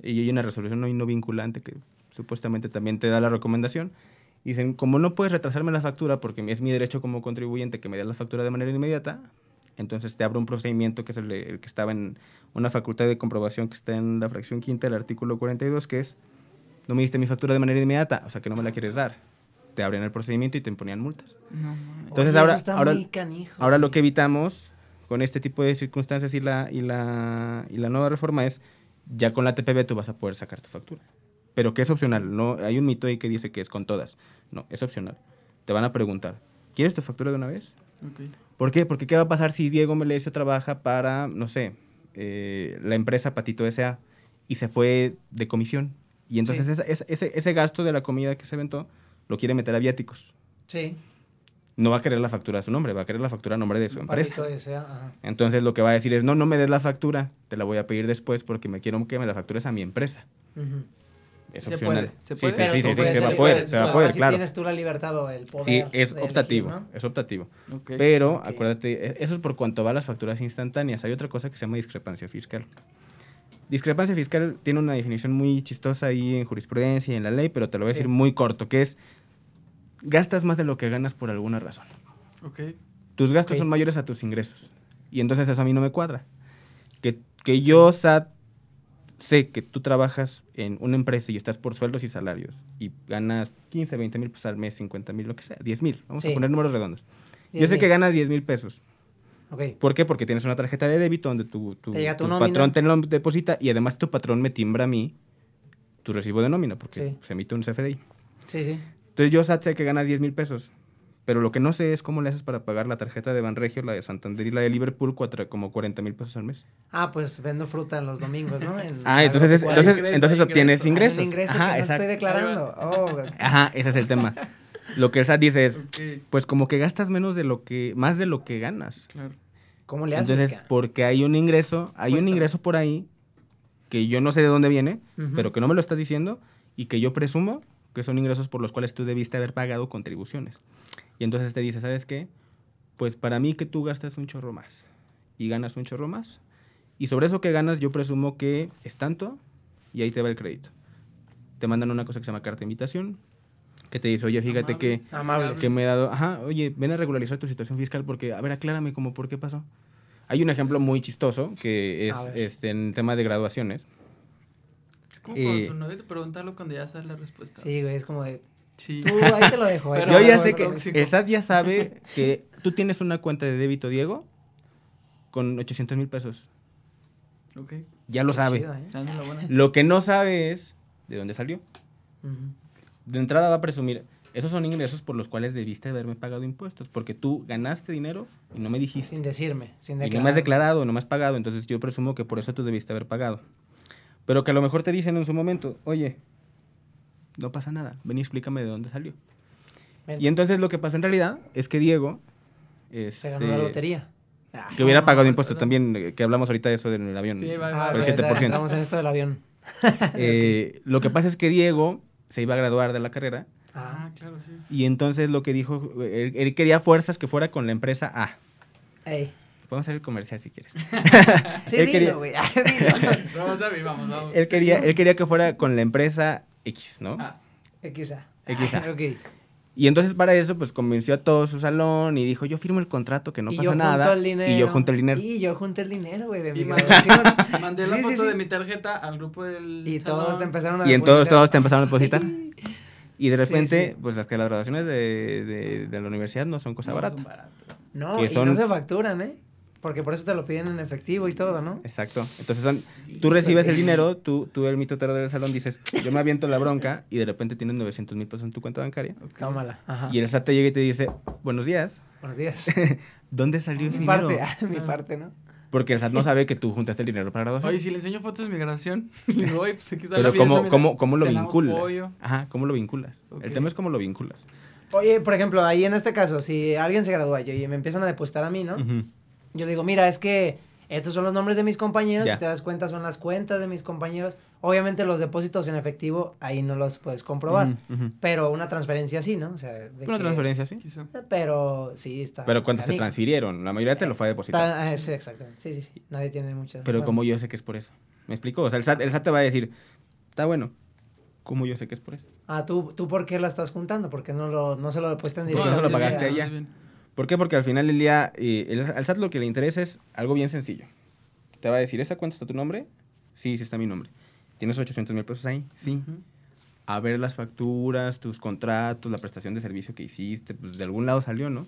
y hay una resolución no, no vinculante que supuestamente también te da la recomendación. Dicen, como no puedes retrasarme la factura porque es mi derecho como contribuyente que me des la factura de manera inmediata, entonces te abro un procedimiento que es el que estaba en una facultad de comprobación que está en la fracción quinta del artículo 42, que es, no me diste mi factura de manera inmediata, o sea que no me la quieres dar. Te abren el procedimiento y te imponían multas. No. Entonces Oye, ahora- ahora- muy canijo. Ahora lo que evitamos con este tipo de circunstancias y la, y la, y la nueva reforma es, ya con la TPB tú vas a poder sacar tu factura. Pero que es opcional, no hay un mito ahí que dice que es con todas. No, es opcional. Te van a preguntar, ¿quieres tu factura de una vez? ¿Por qué? Porque ¿qué va a pasar si Diego Melesio trabaja para, no sé, eh, la empresa Patito S.A. y se fue de comisión? Y entonces Sí. esa- esa- ese, ese gasto de la comida que se aventó lo quiere meter a viáticos. Sí. No va a querer la factura a su nombre, va a querer la factura a nombre de su empresa. Ese, ajá. Entonces lo que va a decir es, no, no me des la factura, te la voy a pedir después porque me quiero que me la factures a mi empresa. Es ¿Se opcional. puede? ¿Se Sí, puede? sí, Pero sí, sí, sí, se va a poder, se va a claro, poder, claro. tienes tú la libertad o el poder Sí, es de optativo, elegir, ¿no? es optativo. Pero acuérdate, e- eso es por cuanto va a las facturas instantáneas. Hay otra cosa que se llama discrepancia fiscal. Discrepancia fiscal tiene una definición muy chistosa ahí en jurisprudencia y en la ley, pero te lo voy a Sí. decir muy corto, que es gastas más de lo que ganas por alguna razón. Ok. Tus gastos Ok. son mayores a tus ingresos. Y entonces eso a mí no me cuadra. Que, que yo, SAT, sé que tú trabajas en una empresa y estás por sueldos y salarios y ganas 15, 20 mil pesos al mes, 50 mil, lo que sea, 10 mil. Vamos Sí. a poner números redondos. Yo 10 sé que ganas 10 mil pesos. Ok. ¿Por qué? Porque tienes una tarjeta de débito donde tu, tu- Te tu tu patrón te lo deposita y además tu patrón me timbra a mí tu recibo de nómina porque Sí. se emite un CFDI. Sí, sí. Entonces yo SAT sé que ganas 10 mil pesos, pero lo que no sé es cómo le haces para pagar la tarjeta de Banregio, la de Santander y la de Liverpool, cuatro, como 40 mil pesos al mes. Ah, pues vendo fruta los domingos, ¿no? En Ah, entonces, es- entonces, ingreso, entonces hay obtienes ingresos. ingreso Ajá, que no exacto. estoy declarando. Oh, Ajá, ese es el tema. Lo que el SAT dice es, pues como que gastas menos de lo que, más de lo que ganas. Claro. ¿cómo le haces? Entonces, porque hay un ingreso, hay un ingreso por ahí que yo no sé de dónde viene, pero que no me lo estás diciendo y que yo presumo que son ingresos por los cuales tú debiste haber pagado contribuciones. Y entonces te dice, ¿sabes qué? Pues para mí que tú gastas un chorro más y ganas un chorro más. Y sobre eso que ganas yo presumo que es tanto y ahí te va el crédito. Te mandan una cosa que se llama carta de invitación, que te dice, oye, fíjate que Amable. que me he dado, ajá, oye, ven a regularizar tu situación fiscal porque, a ver, aclárame cómo, por qué pasó. Hay un ejemplo muy chistoso que es este, en tema de graduaciones. Como cuando Eh, tu novio te pregunta algo cuando ya sabes la respuesta. Sí, güey, es como de. Sí. Tú, ahí te lo dejo. Pero Yo ya sé que el SAT ya sabe que tú tienes una cuenta de débito, Diego, con 800 mil pesos. Ok. Ya lo Qué sabe. chido, ¿eh? Lo que no sabe es de dónde salió. De entrada va a presumir, esos son ingresos por los cuales debiste haberme pagado impuestos, porque tú ganaste dinero y no me dijiste. Sin decirme, sin Y declarar. no me has declarado, no me has pagado, entonces yo presumo que por eso tú debiste haber pagado. Pero que a lo mejor te dicen en su momento, oye, no pasa nada, ven y explícame de dónde salió. Ven, Y entonces lo que pasó en realidad es que Diego, se ganó este, la lotería. Ah, que hubiera pagado no, impuestos no. también, eh, que hablamos ahorita de eso en el avión. Sí, va, va, por el ahorita 7%. Entramos en esto del avión. Eh, lo que pasa es que Diego se iba a graduar de la carrera Ah, Ah, claro, sí. y entonces lo que dijo, él, él quería fuerzas que fuera con la empresa A. ey. Podemos hacer el comercial si quieres. Sí, Él dilo, quería- güey. ah, dilo. Vamos, David, vamos, vamos. Él quería, él quería que fuera con la empresa X, ¿no? Ah, XA. XA. Ok. Y entonces para eso, pues convenció a todo su salón y dijo, yo firmo el contrato, que no y pasa yo junto nada. el dinero. Y yo junto el dinero. Y yo junto el dinero, güey, de mi Y mandé, graduación. mandé la Sí, foto sí. de mi tarjeta al grupo del. Y todos te empezaron a Y en todos, todos te empezaron a depositar. Y de repente, sí. pues las que las graduaciones de, de, de la universidad no son cosa No, barata. son. No, que y son- no se facturan, ¿eh? Porque por eso te lo piden en efectivo y todo, ¿no? Exacto. Entonces son, tú recibes el dinero, tú, tú el mitotero del salón dices, yo me aviento la bronca y de repente tienes 900 mil pesos en tu cuenta bancaria. Ok. Tómala. Ajá. Y el SAT te llega y te dice, buenos días, Buenos días. ¿dónde salió ese mi dinero? parte, ah, mi parte, ¿no? Porque el SAT no sabe que tú juntaste el dinero para graduación. Oye, si le enseño fotos de mi graduación, le digo, oye, pues aquí la Pero ¿cómo, cómo, cómo lo cenamos vinculas? pollo. Ajá, ¿cómo lo vinculas? El tema es cómo lo vinculas. Oye, por ejemplo, ahí en este caso, si alguien se gradúa yo, y me empiezan a depositar a mí, ¿no? Ujú. Yo le digo, mira, es que estos son los nombres de mis compañeros, Ya. si te das cuenta son las cuentas de mis compañeros. Obviamente los depósitos en efectivo ahí no los puedes comprobar, pero una transferencia sí, ¿no? O sea, de Una que- transferencia, sí. Quizá. Pero sí está. Pero ¿cuántas te transfirieron? La mayoría te lo fue a depositar. Está- ah, sí, exactamente. Sí, sí, sí. Nadie tiene muchas. Pero bueno. como yo sé que es por eso. ¿Me explico? O sea, el SAT, el SAT te va a decir, está bueno. ¿Cómo yo sé que es por eso? Ah, ¿tú, ¿tú por qué la estás juntando? Porque no, lo, no se lo depositan Porque no se directamente. lo pagaste bien, allá. ¿Por qué? Porque al final del día, eh, el- al SAT lo que le interesa es algo bien sencillo. Te va a decir, ¿esa cuenta está tu nombre? Sí, sí está mi nombre. ¿Tienes 800 mil pesos ahí? Sí. Ujú. A ver las facturas, tus contratos, la prestación de servicio que hiciste, pues de algún lado salió, ¿no?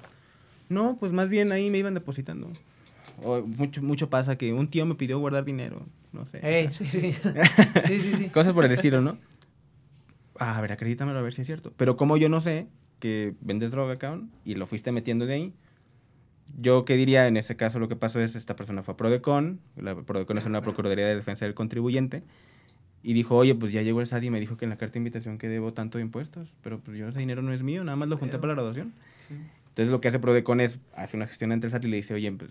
No, pues más bien ahí me iban depositando. O mucho, mucho pasa que un tío me pidió guardar dinero, no sé. Ey, sí, sí. sí, sí, sí. Cosas por el estilo, ¿no? Ah, a ver, acredítamelo a ver si es cierto. Pero como yo no sé que vendes droga, cabrón, y lo fuiste metiendo de ahí, yo qué diría en ese caso lo que pasó es esta persona fue a Prodecon, la Prodecon es una Procuraduría de Defensa del Contribuyente, y dijo, oye, pues ya llegó el SAT y me dijo que en la carta de invitación que debo tanto de impuestos, pero pues yo ese dinero no es mío, nada más lo junté Pero- para la graduación. Sí. Entonces lo que hace Prodecon es, hace una gestión ante el SAT y le dice, oye, pues,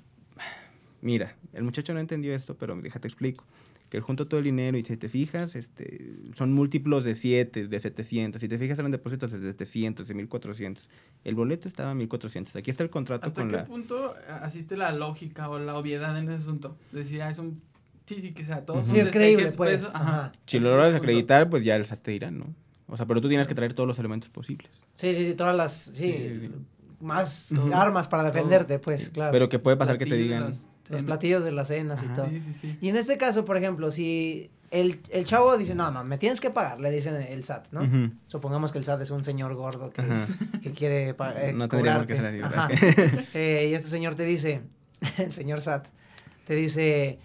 mira, el muchacho no entendió esto, pero déjate explico. Que él juntó todo el dinero y si te fijas, este, son múltiplos de 7, de 700. Si te fijas, eran depósitos de 700, de 1400. El boleto estaba en 1400. Aquí está el contrato ¿Hasta con qué la... punto eh, asiste la lógica o la obviedad en ese asunto? Decir, ah, es un... Sí, sí, que sea, todos Ujú. son Sí, es de creíble, 600 pues. pesos. Ajá. Si lo logras acreditar, pues ya el SAT te dirá, ¿no? O sea, pero tú tienes que traer todos los elementos posibles. Sí, sí, sí, todas las, sí, Sí, sí, sí. más Todo. armas para defenderte, pues, claro. Pero que puede pasar que te digan... las- Los platillos de las cenas y todo. Sí, sí, sí. Y en este caso, por ejemplo, si el, el chavo dice, no, no, me tienes que pagar, le dicen el SAT, ¿no? Supongamos que el SAT es un señor gordo que, que quiere pa- eh, No tendría por qué ser así. Eh, y este señor te dice, el señor SAT, te dice,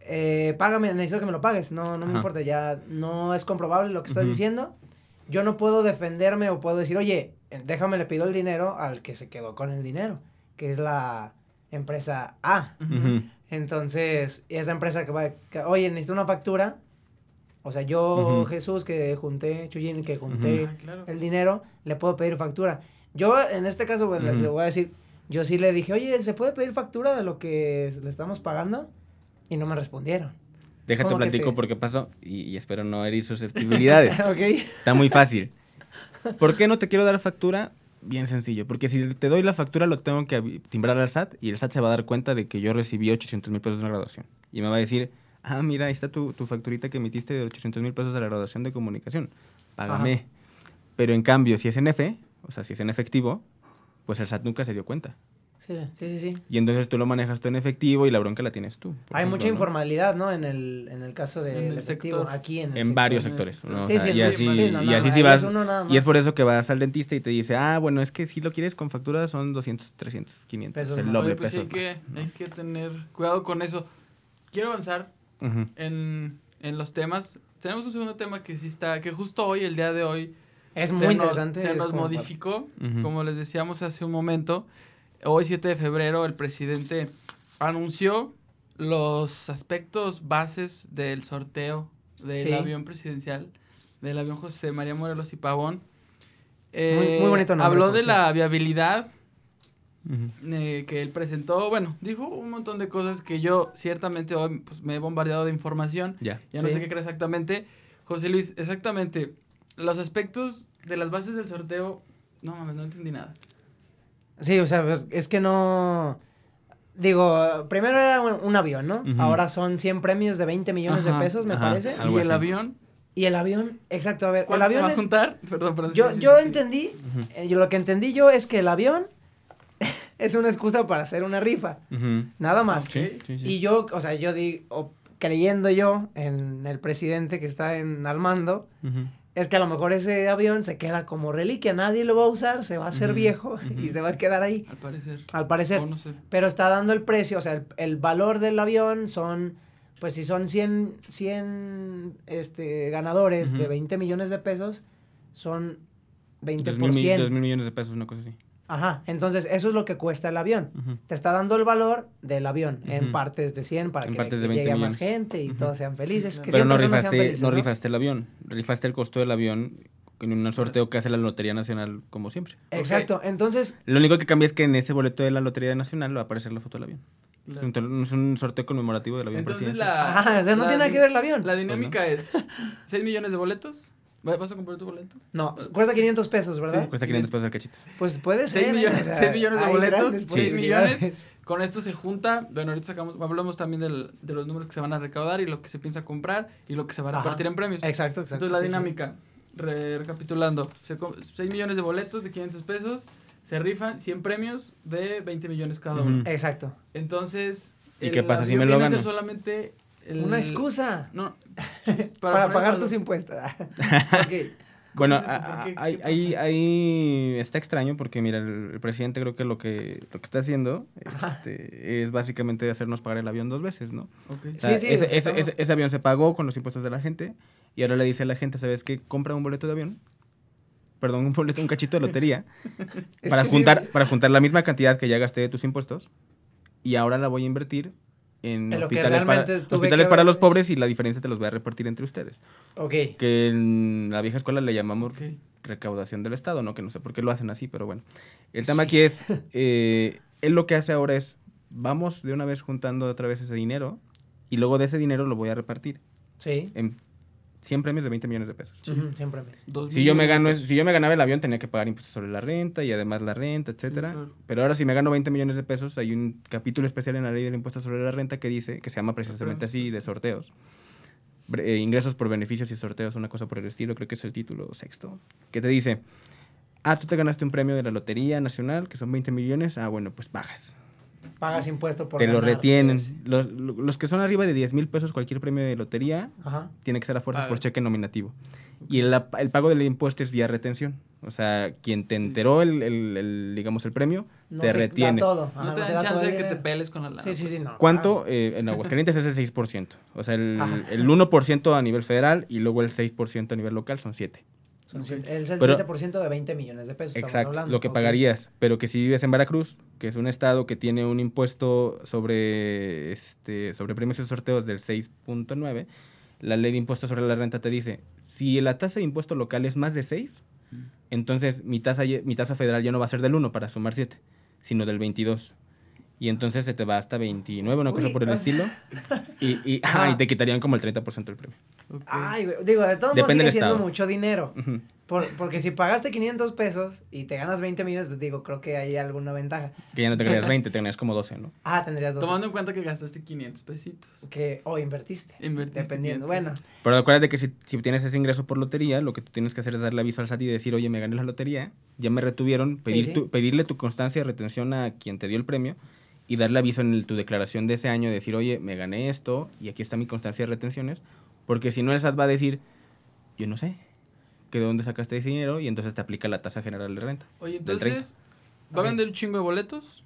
eh, págame, necesito que me lo pagues, no, no me importa, ya no es comprobable lo que estás diciendo, yo no puedo defenderme o puedo decir, oye, déjame le pido el dinero al que se quedó con el dinero, que es la empresa A. Entonces, esa empresa que va, que, oye, necesito una factura. O sea, yo. Jesús, que junté, Chuyín, que junté Ah, claro. el dinero, le puedo pedir factura. Yo, en este caso, bueno, les voy a decir, yo sí le dije, oye, ¿se puede pedir factura de lo que le estamos pagando? Y no me respondieron. Déjate ¿Cómo que platico te- por qué pasó y, y espero no herir susceptibilidades. ok. Está muy fácil. ¿Por qué no te quiero dar factura? Bien sencillo, porque si te doy la factura lo tengo que timbrar al SAT y el SAT se va a dar cuenta de que yo recibí 800 mil pesos de la graduación. Y me va a decir, ah, mira, ahí está tu, tu facturita que emitiste de 800 mil pesos de la graduación de comunicación. Págame. Pero en cambio, si es en F, o sea, si es en efectivo, pues el SAT nunca se dio cuenta. Sí, sí, sí. sí. Y entonces tú lo manejas tú en efectivo y la bronca la tienes tú. Hay ejemplo, mucha ¿no? informalidad, ¿no? En el, en el caso En del el efectivo, sector. aquí en el En sector. varios en sectores. sector. ¿no? O Sí, sea, sí, y en así, sí, no, y no, así ahí si es vas. Y es por eso que vas al dentista y te dice, ah, bueno, es que si lo quieres con factura son 200, 300, 500. Pesos el doble Oye, pues hay que, hay que tener cuidado con eso. Quiero avanzar más. Ujú. en, en los temas. Tenemos un segundo tema que sí está, que justo hoy, el día de hoy, Es se muy nos- interesante. Se nos como- modificó, Ujú. como les decíamos hace un momento. Hoy, 7 de febrero, el presidente anunció los aspectos bases del sorteo del Sí. avión presidencial, del avión José María Morelos y Pavón. Muy- muy bonito nombre, Habló de la viabilidad eh, que él presentó. Bueno, dijo un montón de cosas que yo ciertamente hoy pues, me he bombardeado de información. Ya. Ya no Sí. sé qué creer exactamente. José Luis, exactamente. Los aspectos de las bases del sorteo. No mames, no entendí nada. Sí, o sea, es que no... Digo, primero era un, un avión, ¿no? Ahora son 100 premios de 20 millones Ajá, de pesos, me ajá. parece. ¿Y el así. avión? Y el avión, exacto, a ver, el ¿Cuánto se avión va a es... juntar? Perdón, perdón. Yo, sí, yo sí. entendí, eh, yo lo que entendí yo es que el avión es una excusa para hacer una rifa, nada más. Ok. Sí, sí, sí. Y yo, o sea, yo di, o creyendo yo en el presidente que está en al mando. Es que a lo mejor ese avión se queda como reliquia, nadie lo va a usar, se va a hacer viejo y se va a quedar ahí, Al parecer. al parecer. O no sé. Pero está dando el precio, o sea, el, el valor del avión son, pues si son 100, 100 este, ganadores de Ujú. 20 millones de pesos, son 20%. Dos mil, dos mil millones de pesos, una cosa así. Ajá, entonces eso es lo que cuesta el avión. Te está dando el valor del avión en partes de 100 para En que, que de 20 llegue a más gente y todos sean felices. Sí, que claro. Pero no rifaste, felices, no rifaste el avión. Rifaste el costo del avión en un sorteo que hace la Lotería Nacional, como siempre. Exacto, entonces, Lo único que cambia es que en ese boleto de la Lotería Nacional va a aparecer la foto del avión. Es, un, es un sorteo conmemorativo del avión Entonces la. ajá, o sea, no la tiene nada que ver el avión. La dinámica es 6 millones de boletos. ¿Va- ¿Vas a comprar tu boleto? No, cuesta 500 pesos, ¿verdad? Cuesta 500 pesos el cachito. Pues puede ser. 6 ¿eh? millones, O sea, seis millones de boletos, grandes 6 posibilidades. millones. Con esto se junta, bueno, ahorita sacamos, hablamos también del, de los números que se van a recaudar y lo que se piensa comprar y lo que se va a Ajá. repartir en premios. Exacto, exacto. Entonces la sí, sí. dinámica, re- recapitulando, se co- 6 millones de boletos de 500 pesos, se rifan 100 premios de 20 millones cada uno. Ujú. Exacto. Entonces, ¿Y el qué pasa si me lo gano? solamente el- Una excusa No, para, pagar tus impuestos. Bueno, está extraño porque, mira, el, el presidente creo que lo que lo que está haciendo este, es básicamente hacernos pagar el avión dos veces, ¿no? Ok. O sea, Sí, sí, ese, ese- ese- ese avión se pagó con los impuestos de la gente y ahora le dice a la gente, ¿sabes qué? Compra un boleto de avión. Perdón, un boleto, un cachito de lotería para sí, juntar para juntar la misma cantidad que ya gasté de tus impuestos y ahora la voy a invertir en, hospitales, para, hospitales para los pobres y la diferencia te los voy a repartir entre ustedes. Ok. Que en la vieja escuela le llamamos recaudación del Estado, ¿no? Que no sé por qué lo hacen así, pero bueno. El tema aquí es, eh, él lo que hace ahora es, vamos de una vez juntando otra vez ese dinero y luego de ese dinero lo voy a repartir Sí. en 100 premios de 20 millones de pesos. Ujú, siempre. Dos Si yo me gano, si yo me ganaba el avión tenía que pagar impuestos sobre la renta y además la renta, etcétera. claro. Pero ahora si me gano 20 millones de pesos, hay un capítulo especial en la ley del impuesto sobre la renta que dice, que se llama precisamente así, de sorteos, eh, ingresos por beneficios y sorteos, una cosa por el estilo, creo que es el título sexto, que te dice, ah, tú te ganaste un premio de la Lotería Nacional, que son 20 millones, ah, bueno, pues pagas. Pagas impuesto por te lo retienen. pues. Los, lo- los que son arriba de 10 mil pesos, cualquier premio de lotería, Ajá. tiene que ser a fuerzas por cheque nominativo. Y el, ap- el pago del impuesto es vía retención. O sea, quien te enteró el, el- el, digamos, el premio, No te da retiene. todo. No te da dan todo chance de que te peles con la lana. Sí, sí, sí, no. ¿Cuánto? Eh, en Aguascalientes es el 6%. O sea, el, el 1% a nivel federal y luego el 6% a nivel local son 7. Son es el Pero- 7% de 20 millones de pesos. estamos Exacto, hablando. lo que pagarías. Pero que si vives en Veracruz, que es un estado que tiene un impuesto sobre, este, sobre premios y sorteos del 6.9, la ley de impuestos sobre la renta te dice, si la tasa de impuesto local es más de 6, entonces mi tasa, mi tasa federal ya no va a ser del 1 para sumar 7, sino del 22. Y entonces se te va hasta 29, una cosa Uy, por el ah. estilo. Y, y, ajá, y te quitarían como el 30% del premio. Ok. Ay, güey. Digo, de todos modos Depende sigue del siendo estado. mucho dinero. Ujú. Por- porque si pagaste 500 pesos y te ganas 20 millones, pues digo, creo que hay alguna ventaja. Que ya no te ganarías 20, te ganarías como 12, ¿no? Ah, tendrías dos. Tomando en cuenta que gastaste 500 pesitos. Que, o invertiste. Invertiste Dependiendo. 500 Bueno. Pero acuérdate que si, si tienes ese ingreso por lotería, lo que tú tienes que hacer es darle aviso al SAT y decir, oye, me gané la lotería, ya me retuvieron, pedir sí. tu- pedirle tu constancia de retención a quien te dio el premio y darle aviso en el- tu declaración de ese año, decir, oye, me gané esto y aquí está mi constancia de retenciones, porque si no el SAT va a decir, yo no sé, que de dónde sacaste ese dinero y entonces te aplica la tasa general de renta. Oye, Del 30. entonces, ¿va a vender un chingo de boletos?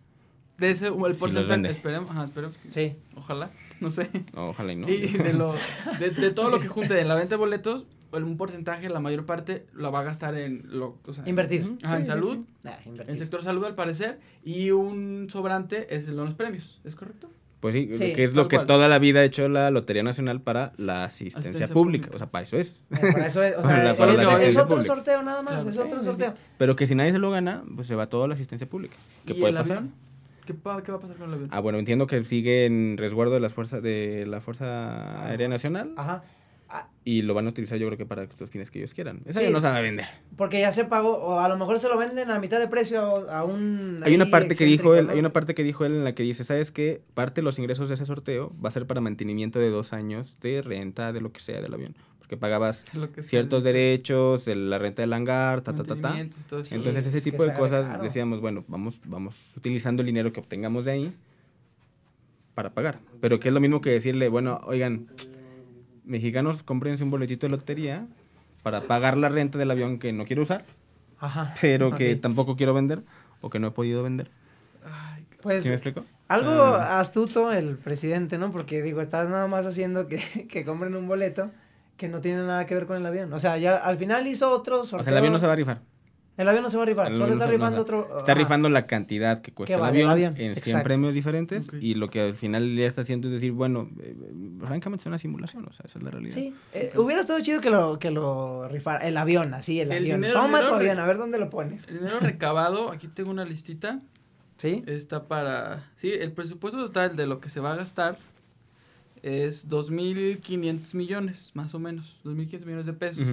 De ese, o el porcentaje, esperemos, ajá, esperemos que- sí. ojalá, no sé. Ojalá y no. Y de, lo, de, de todo lo que junte de la venta de boletos, un porcentaje, la mayor parte, lo va a gastar en lo, o sea, Invertir. Ajá, en Sí, salud, sí. Ah, invertir. en sector salud al parecer, y un sobrante es en los premios, ¿es correcto? Pues sí, Sí, que es lo que cual. toda la vida ha hecho la Lotería Nacional para la asistencia, Asistencia pública. pública. O sea, para eso es. Eh, por eso es, o Para sea, la- para la es, otro pública. sorteo nada más, Claro. es otro Sí, sí, sorteo. Pero que si nadie se lo gana, pues se va toda la asistencia pública. ¿Qué ¿Y puede el pasar? avión? ¿Qué, pa- ¿Qué va a pasar con el avión? Ah, bueno, entiendo que sigue en resguardo de las fuerzas de la Fuerza Aérea Nacional Ajá. Y lo van a utilizar yo creo que para los fines que ellos quieran. Esa Sí. ya no se va a vender. porque ya se pagó, o a lo mejor se lo venden a mitad de precio a, a un... Hay una parte que dijo él, ¿no? hay una parte que dijo él en la que dice, ¿sabes qué? Parte de los ingresos de ese sorteo va a ser para mantenimiento de dos años de renta, de lo que sea del avión. Porque pagabas Lo que sea. ciertos derechos, de la renta del hangar, ta, ta, ta, ta. Entonces es ese tipo de cosas caro. decíamos, bueno, vamos, vamos utilizando el dinero que obtengamos de ahí para pagar. Pero que es lo mismo que decirle, bueno, oigan, mexicanos, cómprense un boletito de lotería para pagar la renta del avión que no quiero usar, Ajá. pero que Ok. tampoco quiero vender o que no he podido vender. Ay, qué- Pues ¿Sí me explico? algo Ah. astuto el presidente, ¿no? Porque digo, estás nada más haciendo que, que compren un boleto que no tiene nada que ver con el avión. O sea, ya al final hizo otro sorteo. O sea, el avión no se va a rifar. El avión no se va a rifar, solo está no rifando otro... Está ajá. rifando la cantidad que cuesta Que el vale el avión, en 100 exacto. premios diferentes y lo que al final ya está haciendo es decir, bueno, eh, francamente es una simulación, o sea, esa es la realidad. Sí, eh, hubiera estado chido que lo, que lo rifara. El avión, así, el, El avión. dinero- Toma dinero tu avión, a ver dónde lo pones. El dinero recabado, aquí tengo una listita. ¿Sí? Está para. Sí, el presupuesto total de lo que se va a gastar es 2.500 millones, más o menos. 2.500 millones de pesos.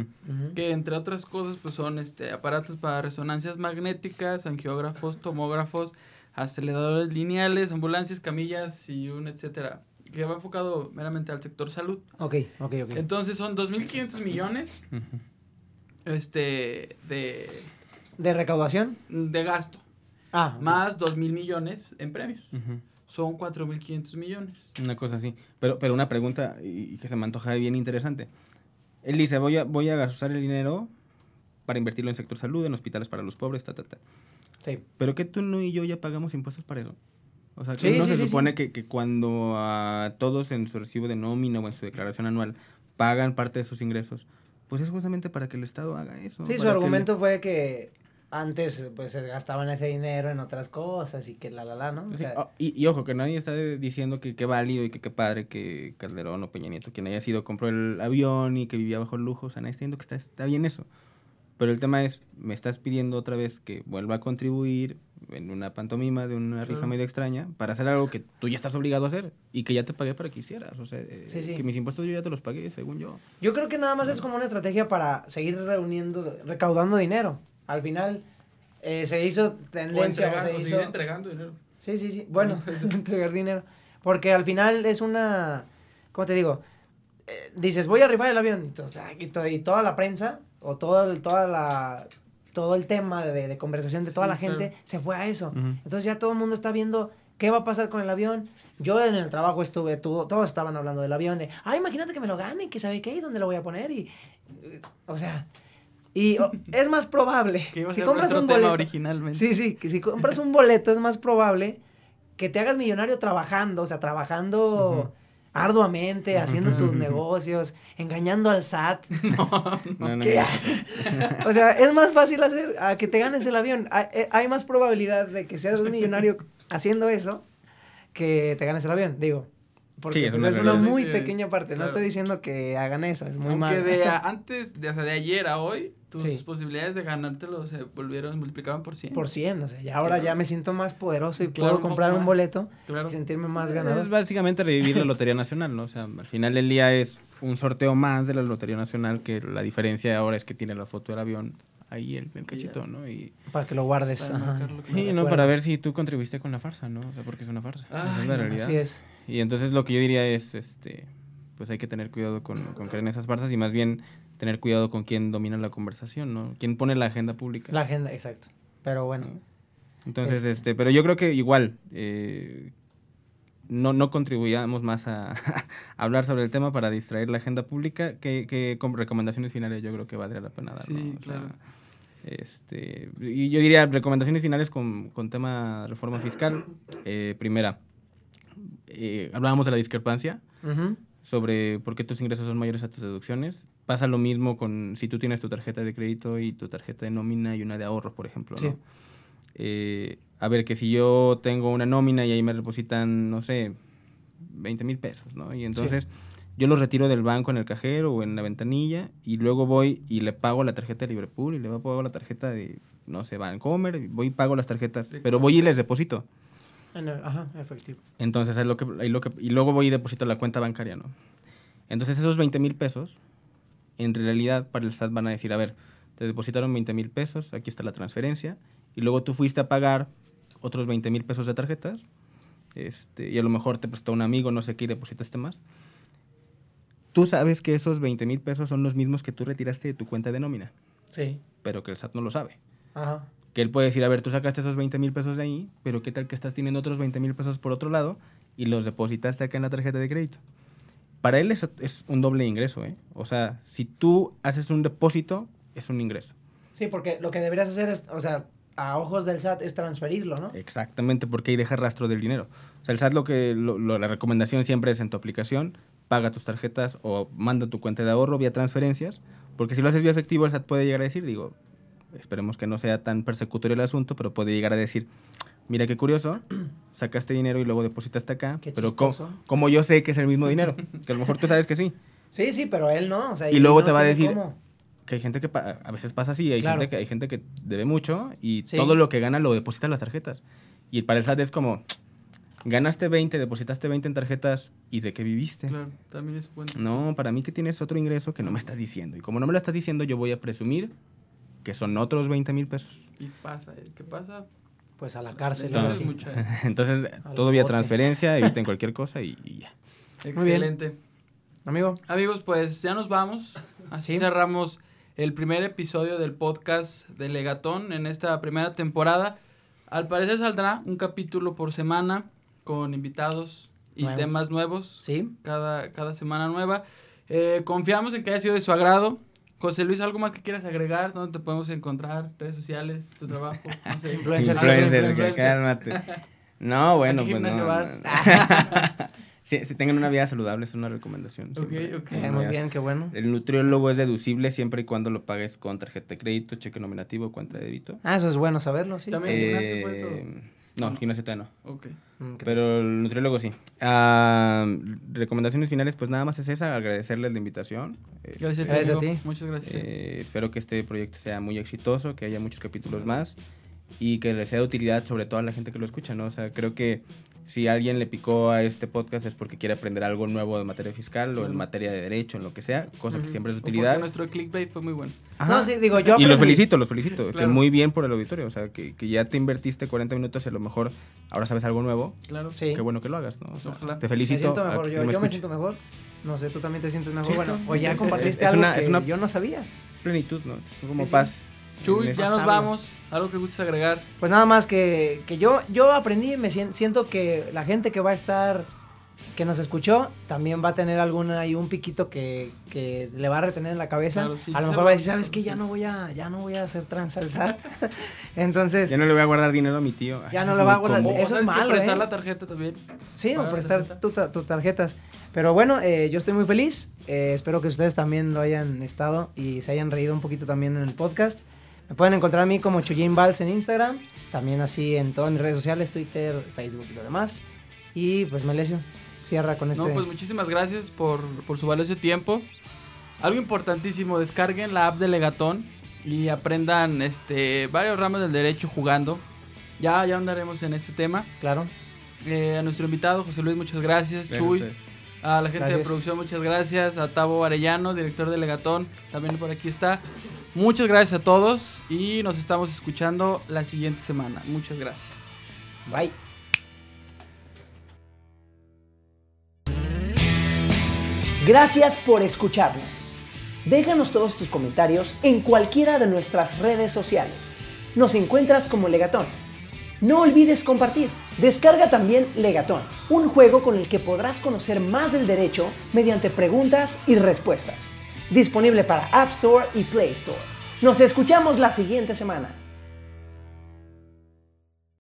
Que entre otras cosas, pues son este aparatos para resonancias magnéticas, angiógrafos, tomógrafos, aceleradores lineales, ambulancias, camillas y un etcétera. Que va enfocado meramente al sector salud. Ok, ok, ok. Entonces son 2.500 millones Ujú. este de, ¿De recaudación? de gasto. Ah. Más 2.000 millones en premios. Son 4.500 millones. Una cosa así. Pero, pero una pregunta y y que se me antoja bien interesante. Él dice, voy a, voy a usar el dinero para invertirlo en sector salud, en hospitales para los pobres, ta, ta, ta. Sí. Pero que tú no y yo ya pagamos impuestos para eso. O sea, que Sí, no sí, se sí, supone sí. Que, que cuando a todos en su recibo de nómina o en su declaración anual pagan parte de sus ingresos, pues es justamente para que el Estado haga eso. Sí, su argumento fue que antes pues se gastaban ese dinero en otras cosas y que la la la, ¿no? O Sí, sea, ah, y, y ojo, que nadie está diciendo que qué válido y que qué padre que Calderón o Peña Nieto, quien haya sido, compró el avión y que vivía bajo lujo. O sea, nadie está diciendo que está, está bien eso. Pero el tema es, me estás pidiendo otra vez que vuelva a contribuir en una pantomima de una rifa medio extraña para hacer algo que tú ya estás obligado a hacer y que ya te pagué para que hicieras. O sea, eh, Sí, sí. que mis impuestos yo ya te los pagué, según yo. yo creo que nada más es como una estrategia para seguir reuniendo, recaudando dinero. Al final eh, se hizo O tendencia o entregar, se o hizo... seguir entregando dinero. Sí, sí, sí. Bueno, entregar dinero. Porque al final es una. ¿Cómo te digo? eh, dices, voy a arribar el avión, y, o y to- y toda la prensa, o todo el, toda la, todo el tema de, de conversación de toda Sí, la gente claro. se fue a eso. Ujú. Entonces ya todo el mundo está viendo qué va a pasar con el avión. Yo en el trabajo estuve, tú- todos estaban hablando del avión, de, ay, imagínate que me lo gane, que sabe qué, y dónde lo voy a poner, y, eh, o sea, y es más probable. Que iba a si ser compras un tema boleto, originalmente. Sí, sí, que si compras un boleto es más probable que te hagas millonario trabajando, o sea, trabajando arduamente, haciendo tus negocios, engañando al SAT. No, no, no. o sea, es más fácil hacer a que te ganes el avión. Hay, eh, hay más probabilidad de que seas millonario haciendo eso que te ganes el avión, digo. Porque Sí, es pues, una es una realidad. muy pequeña parte. No estoy diciendo que hagan eso, es muy Aunque mal. de a- antes, de, o sea, de ayer a hoy, tus Sí. posibilidades de ganártelo se volvieron, multiplicaron por 100. Por 100, o sea, ya ahora Claro. ya me siento más poderoso y Claro, puedo un comprar un más. boleto Claro. y sentirme más Es ganador. básicamente revivir la Lotería Nacional, ¿no? O sea, al final del día es un sorteo más de la Lotería Nacional, que la diferencia ahora es que tiene la foto del avión ahí el, el cachito, ¿no? Y, Para que lo guardes. Para ajá. sí, ¿no? Para ver si tú contribuiste con la farsa, ¿no? O sea, porque es una farsa. es la realidad. Así es. Y entonces lo que yo diría es, este, pues hay que tener cuidado con, con creer en esas farsas y más bien tener cuidado con quién domina la conversación, ¿no? Quién pone la agenda pública. La agenda, exacto. Pero bueno. Entonces, Este- este, pero yo creo que igual, eh, no, no contribuyamos más a, a hablar sobre el tema para distraer la agenda pública que, que con recomendaciones finales yo creo que valdría la pena dar. Sí, ¿no? O sea, claro. este, y yo diría recomendaciones finales con, con tema reforma fiscal. Eh, primera, eh, hablábamos de la discrepancia Ujú. Sobre por qué tus ingresos son mayores a tus deducciones. Pasa lo mismo con si tú tienes tu tarjeta de crédito y tu tarjeta de nómina y una de ahorro, por ejemplo. Sí. ¿no? Eh, a ver, que si yo tengo una nómina y ahí me depositan, no sé, 20 mil pesos, ¿no? Y entonces yo los retiro del banco en el cajero o en la ventanilla y luego voy y le pago la tarjeta de Liverpool y le pago la tarjeta de, no sé, Bancomer, voy y pago las tarjetas, pero voy y les deposito. En el- Ajá, efectivo. Entonces, es lo que, ahí lo que, y luego voy y deposito la cuenta bancaria, ¿no? Entonces, esos 20 mil pesos, en realidad, para el SAT van a decir, a ver, te depositaron 20 mil pesos, aquí está la transferencia, y luego tú fuiste a pagar otros 20 mil pesos de tarjetas, este, y a lo mejor te prestó un amigo, no sé qué, y depositaste más. Tú sabes que esos 20 mil pesos son los mismos que tú retiraste de tu cuenta de nómina, Sí. pero que el SAT no lo sabe. Ajá. Que él puede decir, a ver, tú sacaste esos 20 mil pesos de ahí, pero ¿qué tal que estás teniendo otros 20 mil pesos por otro lado y los depositaste acá en la tarjeta de crédito? Para él es un doble ingreso, ¿eh? O sea, si tú haces un depósito, es un ingreso. Sí, porque lo que deberías hacer es, o sea, a ojos del SAT es transferirlo, ¿no? Exactamente, porque ahí deja rastro del dinero. O sea, el SAT lo que, lo- lo- la recomendación siempre es en tu aplicación, paga tus tarjetas o manda tu cuenta de ahorro vía transferencias, porque si lo haces vía efectivo, el SAT puede llegar a decir, digo, esperemos que no sea tan persecutorio el asunto, pero puede llegar a decir, mira qué curioso, sacaste dinero y luego depositaste acá, Qué pero chistoso. como yo sé que es el mismo dinero, que a lo mejor tú sabes que sí, Sí, sí, pero él no, o sea, Y luego no te va a decir, cómo. que hay gente que pa- a veces pasa así, hay, Claro. gente que, hay gente que debe mucho y Sí. todo lo que gana lo deposita en las tarjetas. Y para el SAT es como, ganaste 20, depositaste 20 en tarjetas y de qué viviste. Claro, también es bueno. No, para mí que tienes otro ingreso que no me estás diciendo. Y como no me lo estás diciendo, yo voy a presumir que son otros 20 mil pesos. Y pasa, ¿eh? ¿qué pasa? Pues a la cárcel. Entonces, Al todo vía bote. transferencia, eviten cualquier cosa y, y ya. Muy bien. Excelente. Amigo, Amigos, pues ya nos vamos. Así Sí. cerramos el primer episodio del podcast de Legatón en esta primera temporada. Al parecer saldrá un capítulo por semana con invitados y Nuevos. temas nuevos. sí. Cada, cada semana nueva. Eh, confiamos en que haya sido de su agrado. José Luis, ¿algo más que quieras agregar? ¿Dónde te podemos encontrar? ¿Redes sociales? ¿Tu trabajo? No sé. Influencer. Influencer, que cálmate. No, bueno, ¿A qué pues no. vas? si tengan una vida saludable es una recomendación. Ok, siempre. ok. Eh, muy bien, qué bueno. El nutriólogo es deducible siempre y cuando lo pagues con tarjeta de crédito, cheque nominativo, cuenta de débito. Ah, eso es bueno saberlo, sí. También. Eh, no, todavía no. Ok. Mm, Pero el nutriólogo sí. Ah, recomendaciones finales, pues nada más es esa, agradecerles la invitación. Gracias, Gracias a amigo. ti. Muchas gracias. eh, espero que este proyecto sea muy exitoso, que haya muchos capítulos más y que les sea de utilidad sobre todo a la gente que lo escucha, ¿no? O sea, creo que Si alguien le picó a este podcast es porque quiere aprender algo nuevo de materia fiscal o en materia de derecho, en lo que sea, cosa que siempre es de O porque utilidad. nuestro clickbait fue muy bueno. Ajá. No, sí, digo, yo y los felicito, los felicito. Que Claro. muy bien por el auditorio. O sea, que, que ya te invertiste 40 minutos y a lo mejor ahora sabes algo nuevo. Claro. Sí. Qué bueno que lo hagas, ¿no? O sea, Ojalá. te Me felicito. siento a mejor, yo, me yo me siento mejor. No sé, tú también te sientes mejor. Sí. Bueno, o ya compartiste es algo una- que es una- yo no sabía. Es plenitud, ¿no? Es como Sí, sí. paz. Chuy, ya nos Sabio. vamos. Algo que gustes agregar. Pues nada más que, que yo, yo aprendí, me sien- siento que la gente que va a estar, que nos escuchó, también va a tener alguna ahí un piquito que, que le va a retener en la cabeza. Claro, sí, a lo mejor va a decir, ¿sabes qué? Ya no voy a, ya no voy a hacer trans al SAT. Entonces, Ya no le voy a guardar dinero a mi tío. Ay, Ya no le va a guardar-. O Eso es malo, prestar ¿eh? la tarjeta también. sí, o prestar tarjeta. tu ta- tus tarjetas. Pero bueno, eh, yo estoy muy feliz. eh, espero que ustedes también lo hayan estado y se hayan reído un poquito también en el podcast. Me pueden encontrar a mí como Chuyin Vals en Instagram. También así en todas mis redes sociales, Twitter, Facebook y lo demás. Y pues Melesio, cierra con este. No, pues muchísimas gracias por, por su valioso tiempo. Algo importantísimo, descarguen la app de Legatón y aprendan este varios ramos del derecho jugando. Ya, ya andaremos en este tema. Claro. Eh, a nuestro invitado, José Luis, muchas gracias. Chuy, a la gente de producción, muchas gracias. A Tavo Arellano, director de Legatón, también por aquí está. Muchas gracias a todos y nos estamos escuchando la siguiente semana. Muchas gracias. Bye. Gracias por escucharnos. Déjanos todos tus comentarios en cualquiera de nuestras redes sociales. Nos encuentras como Legatón. No olvides compartir. Descarga también Legatón, un juego con el que podrás conocer más del derecho mediante preguntas y respuestas. Disponible para App Store y Play Store. Nos escuchamos la siguiente semana.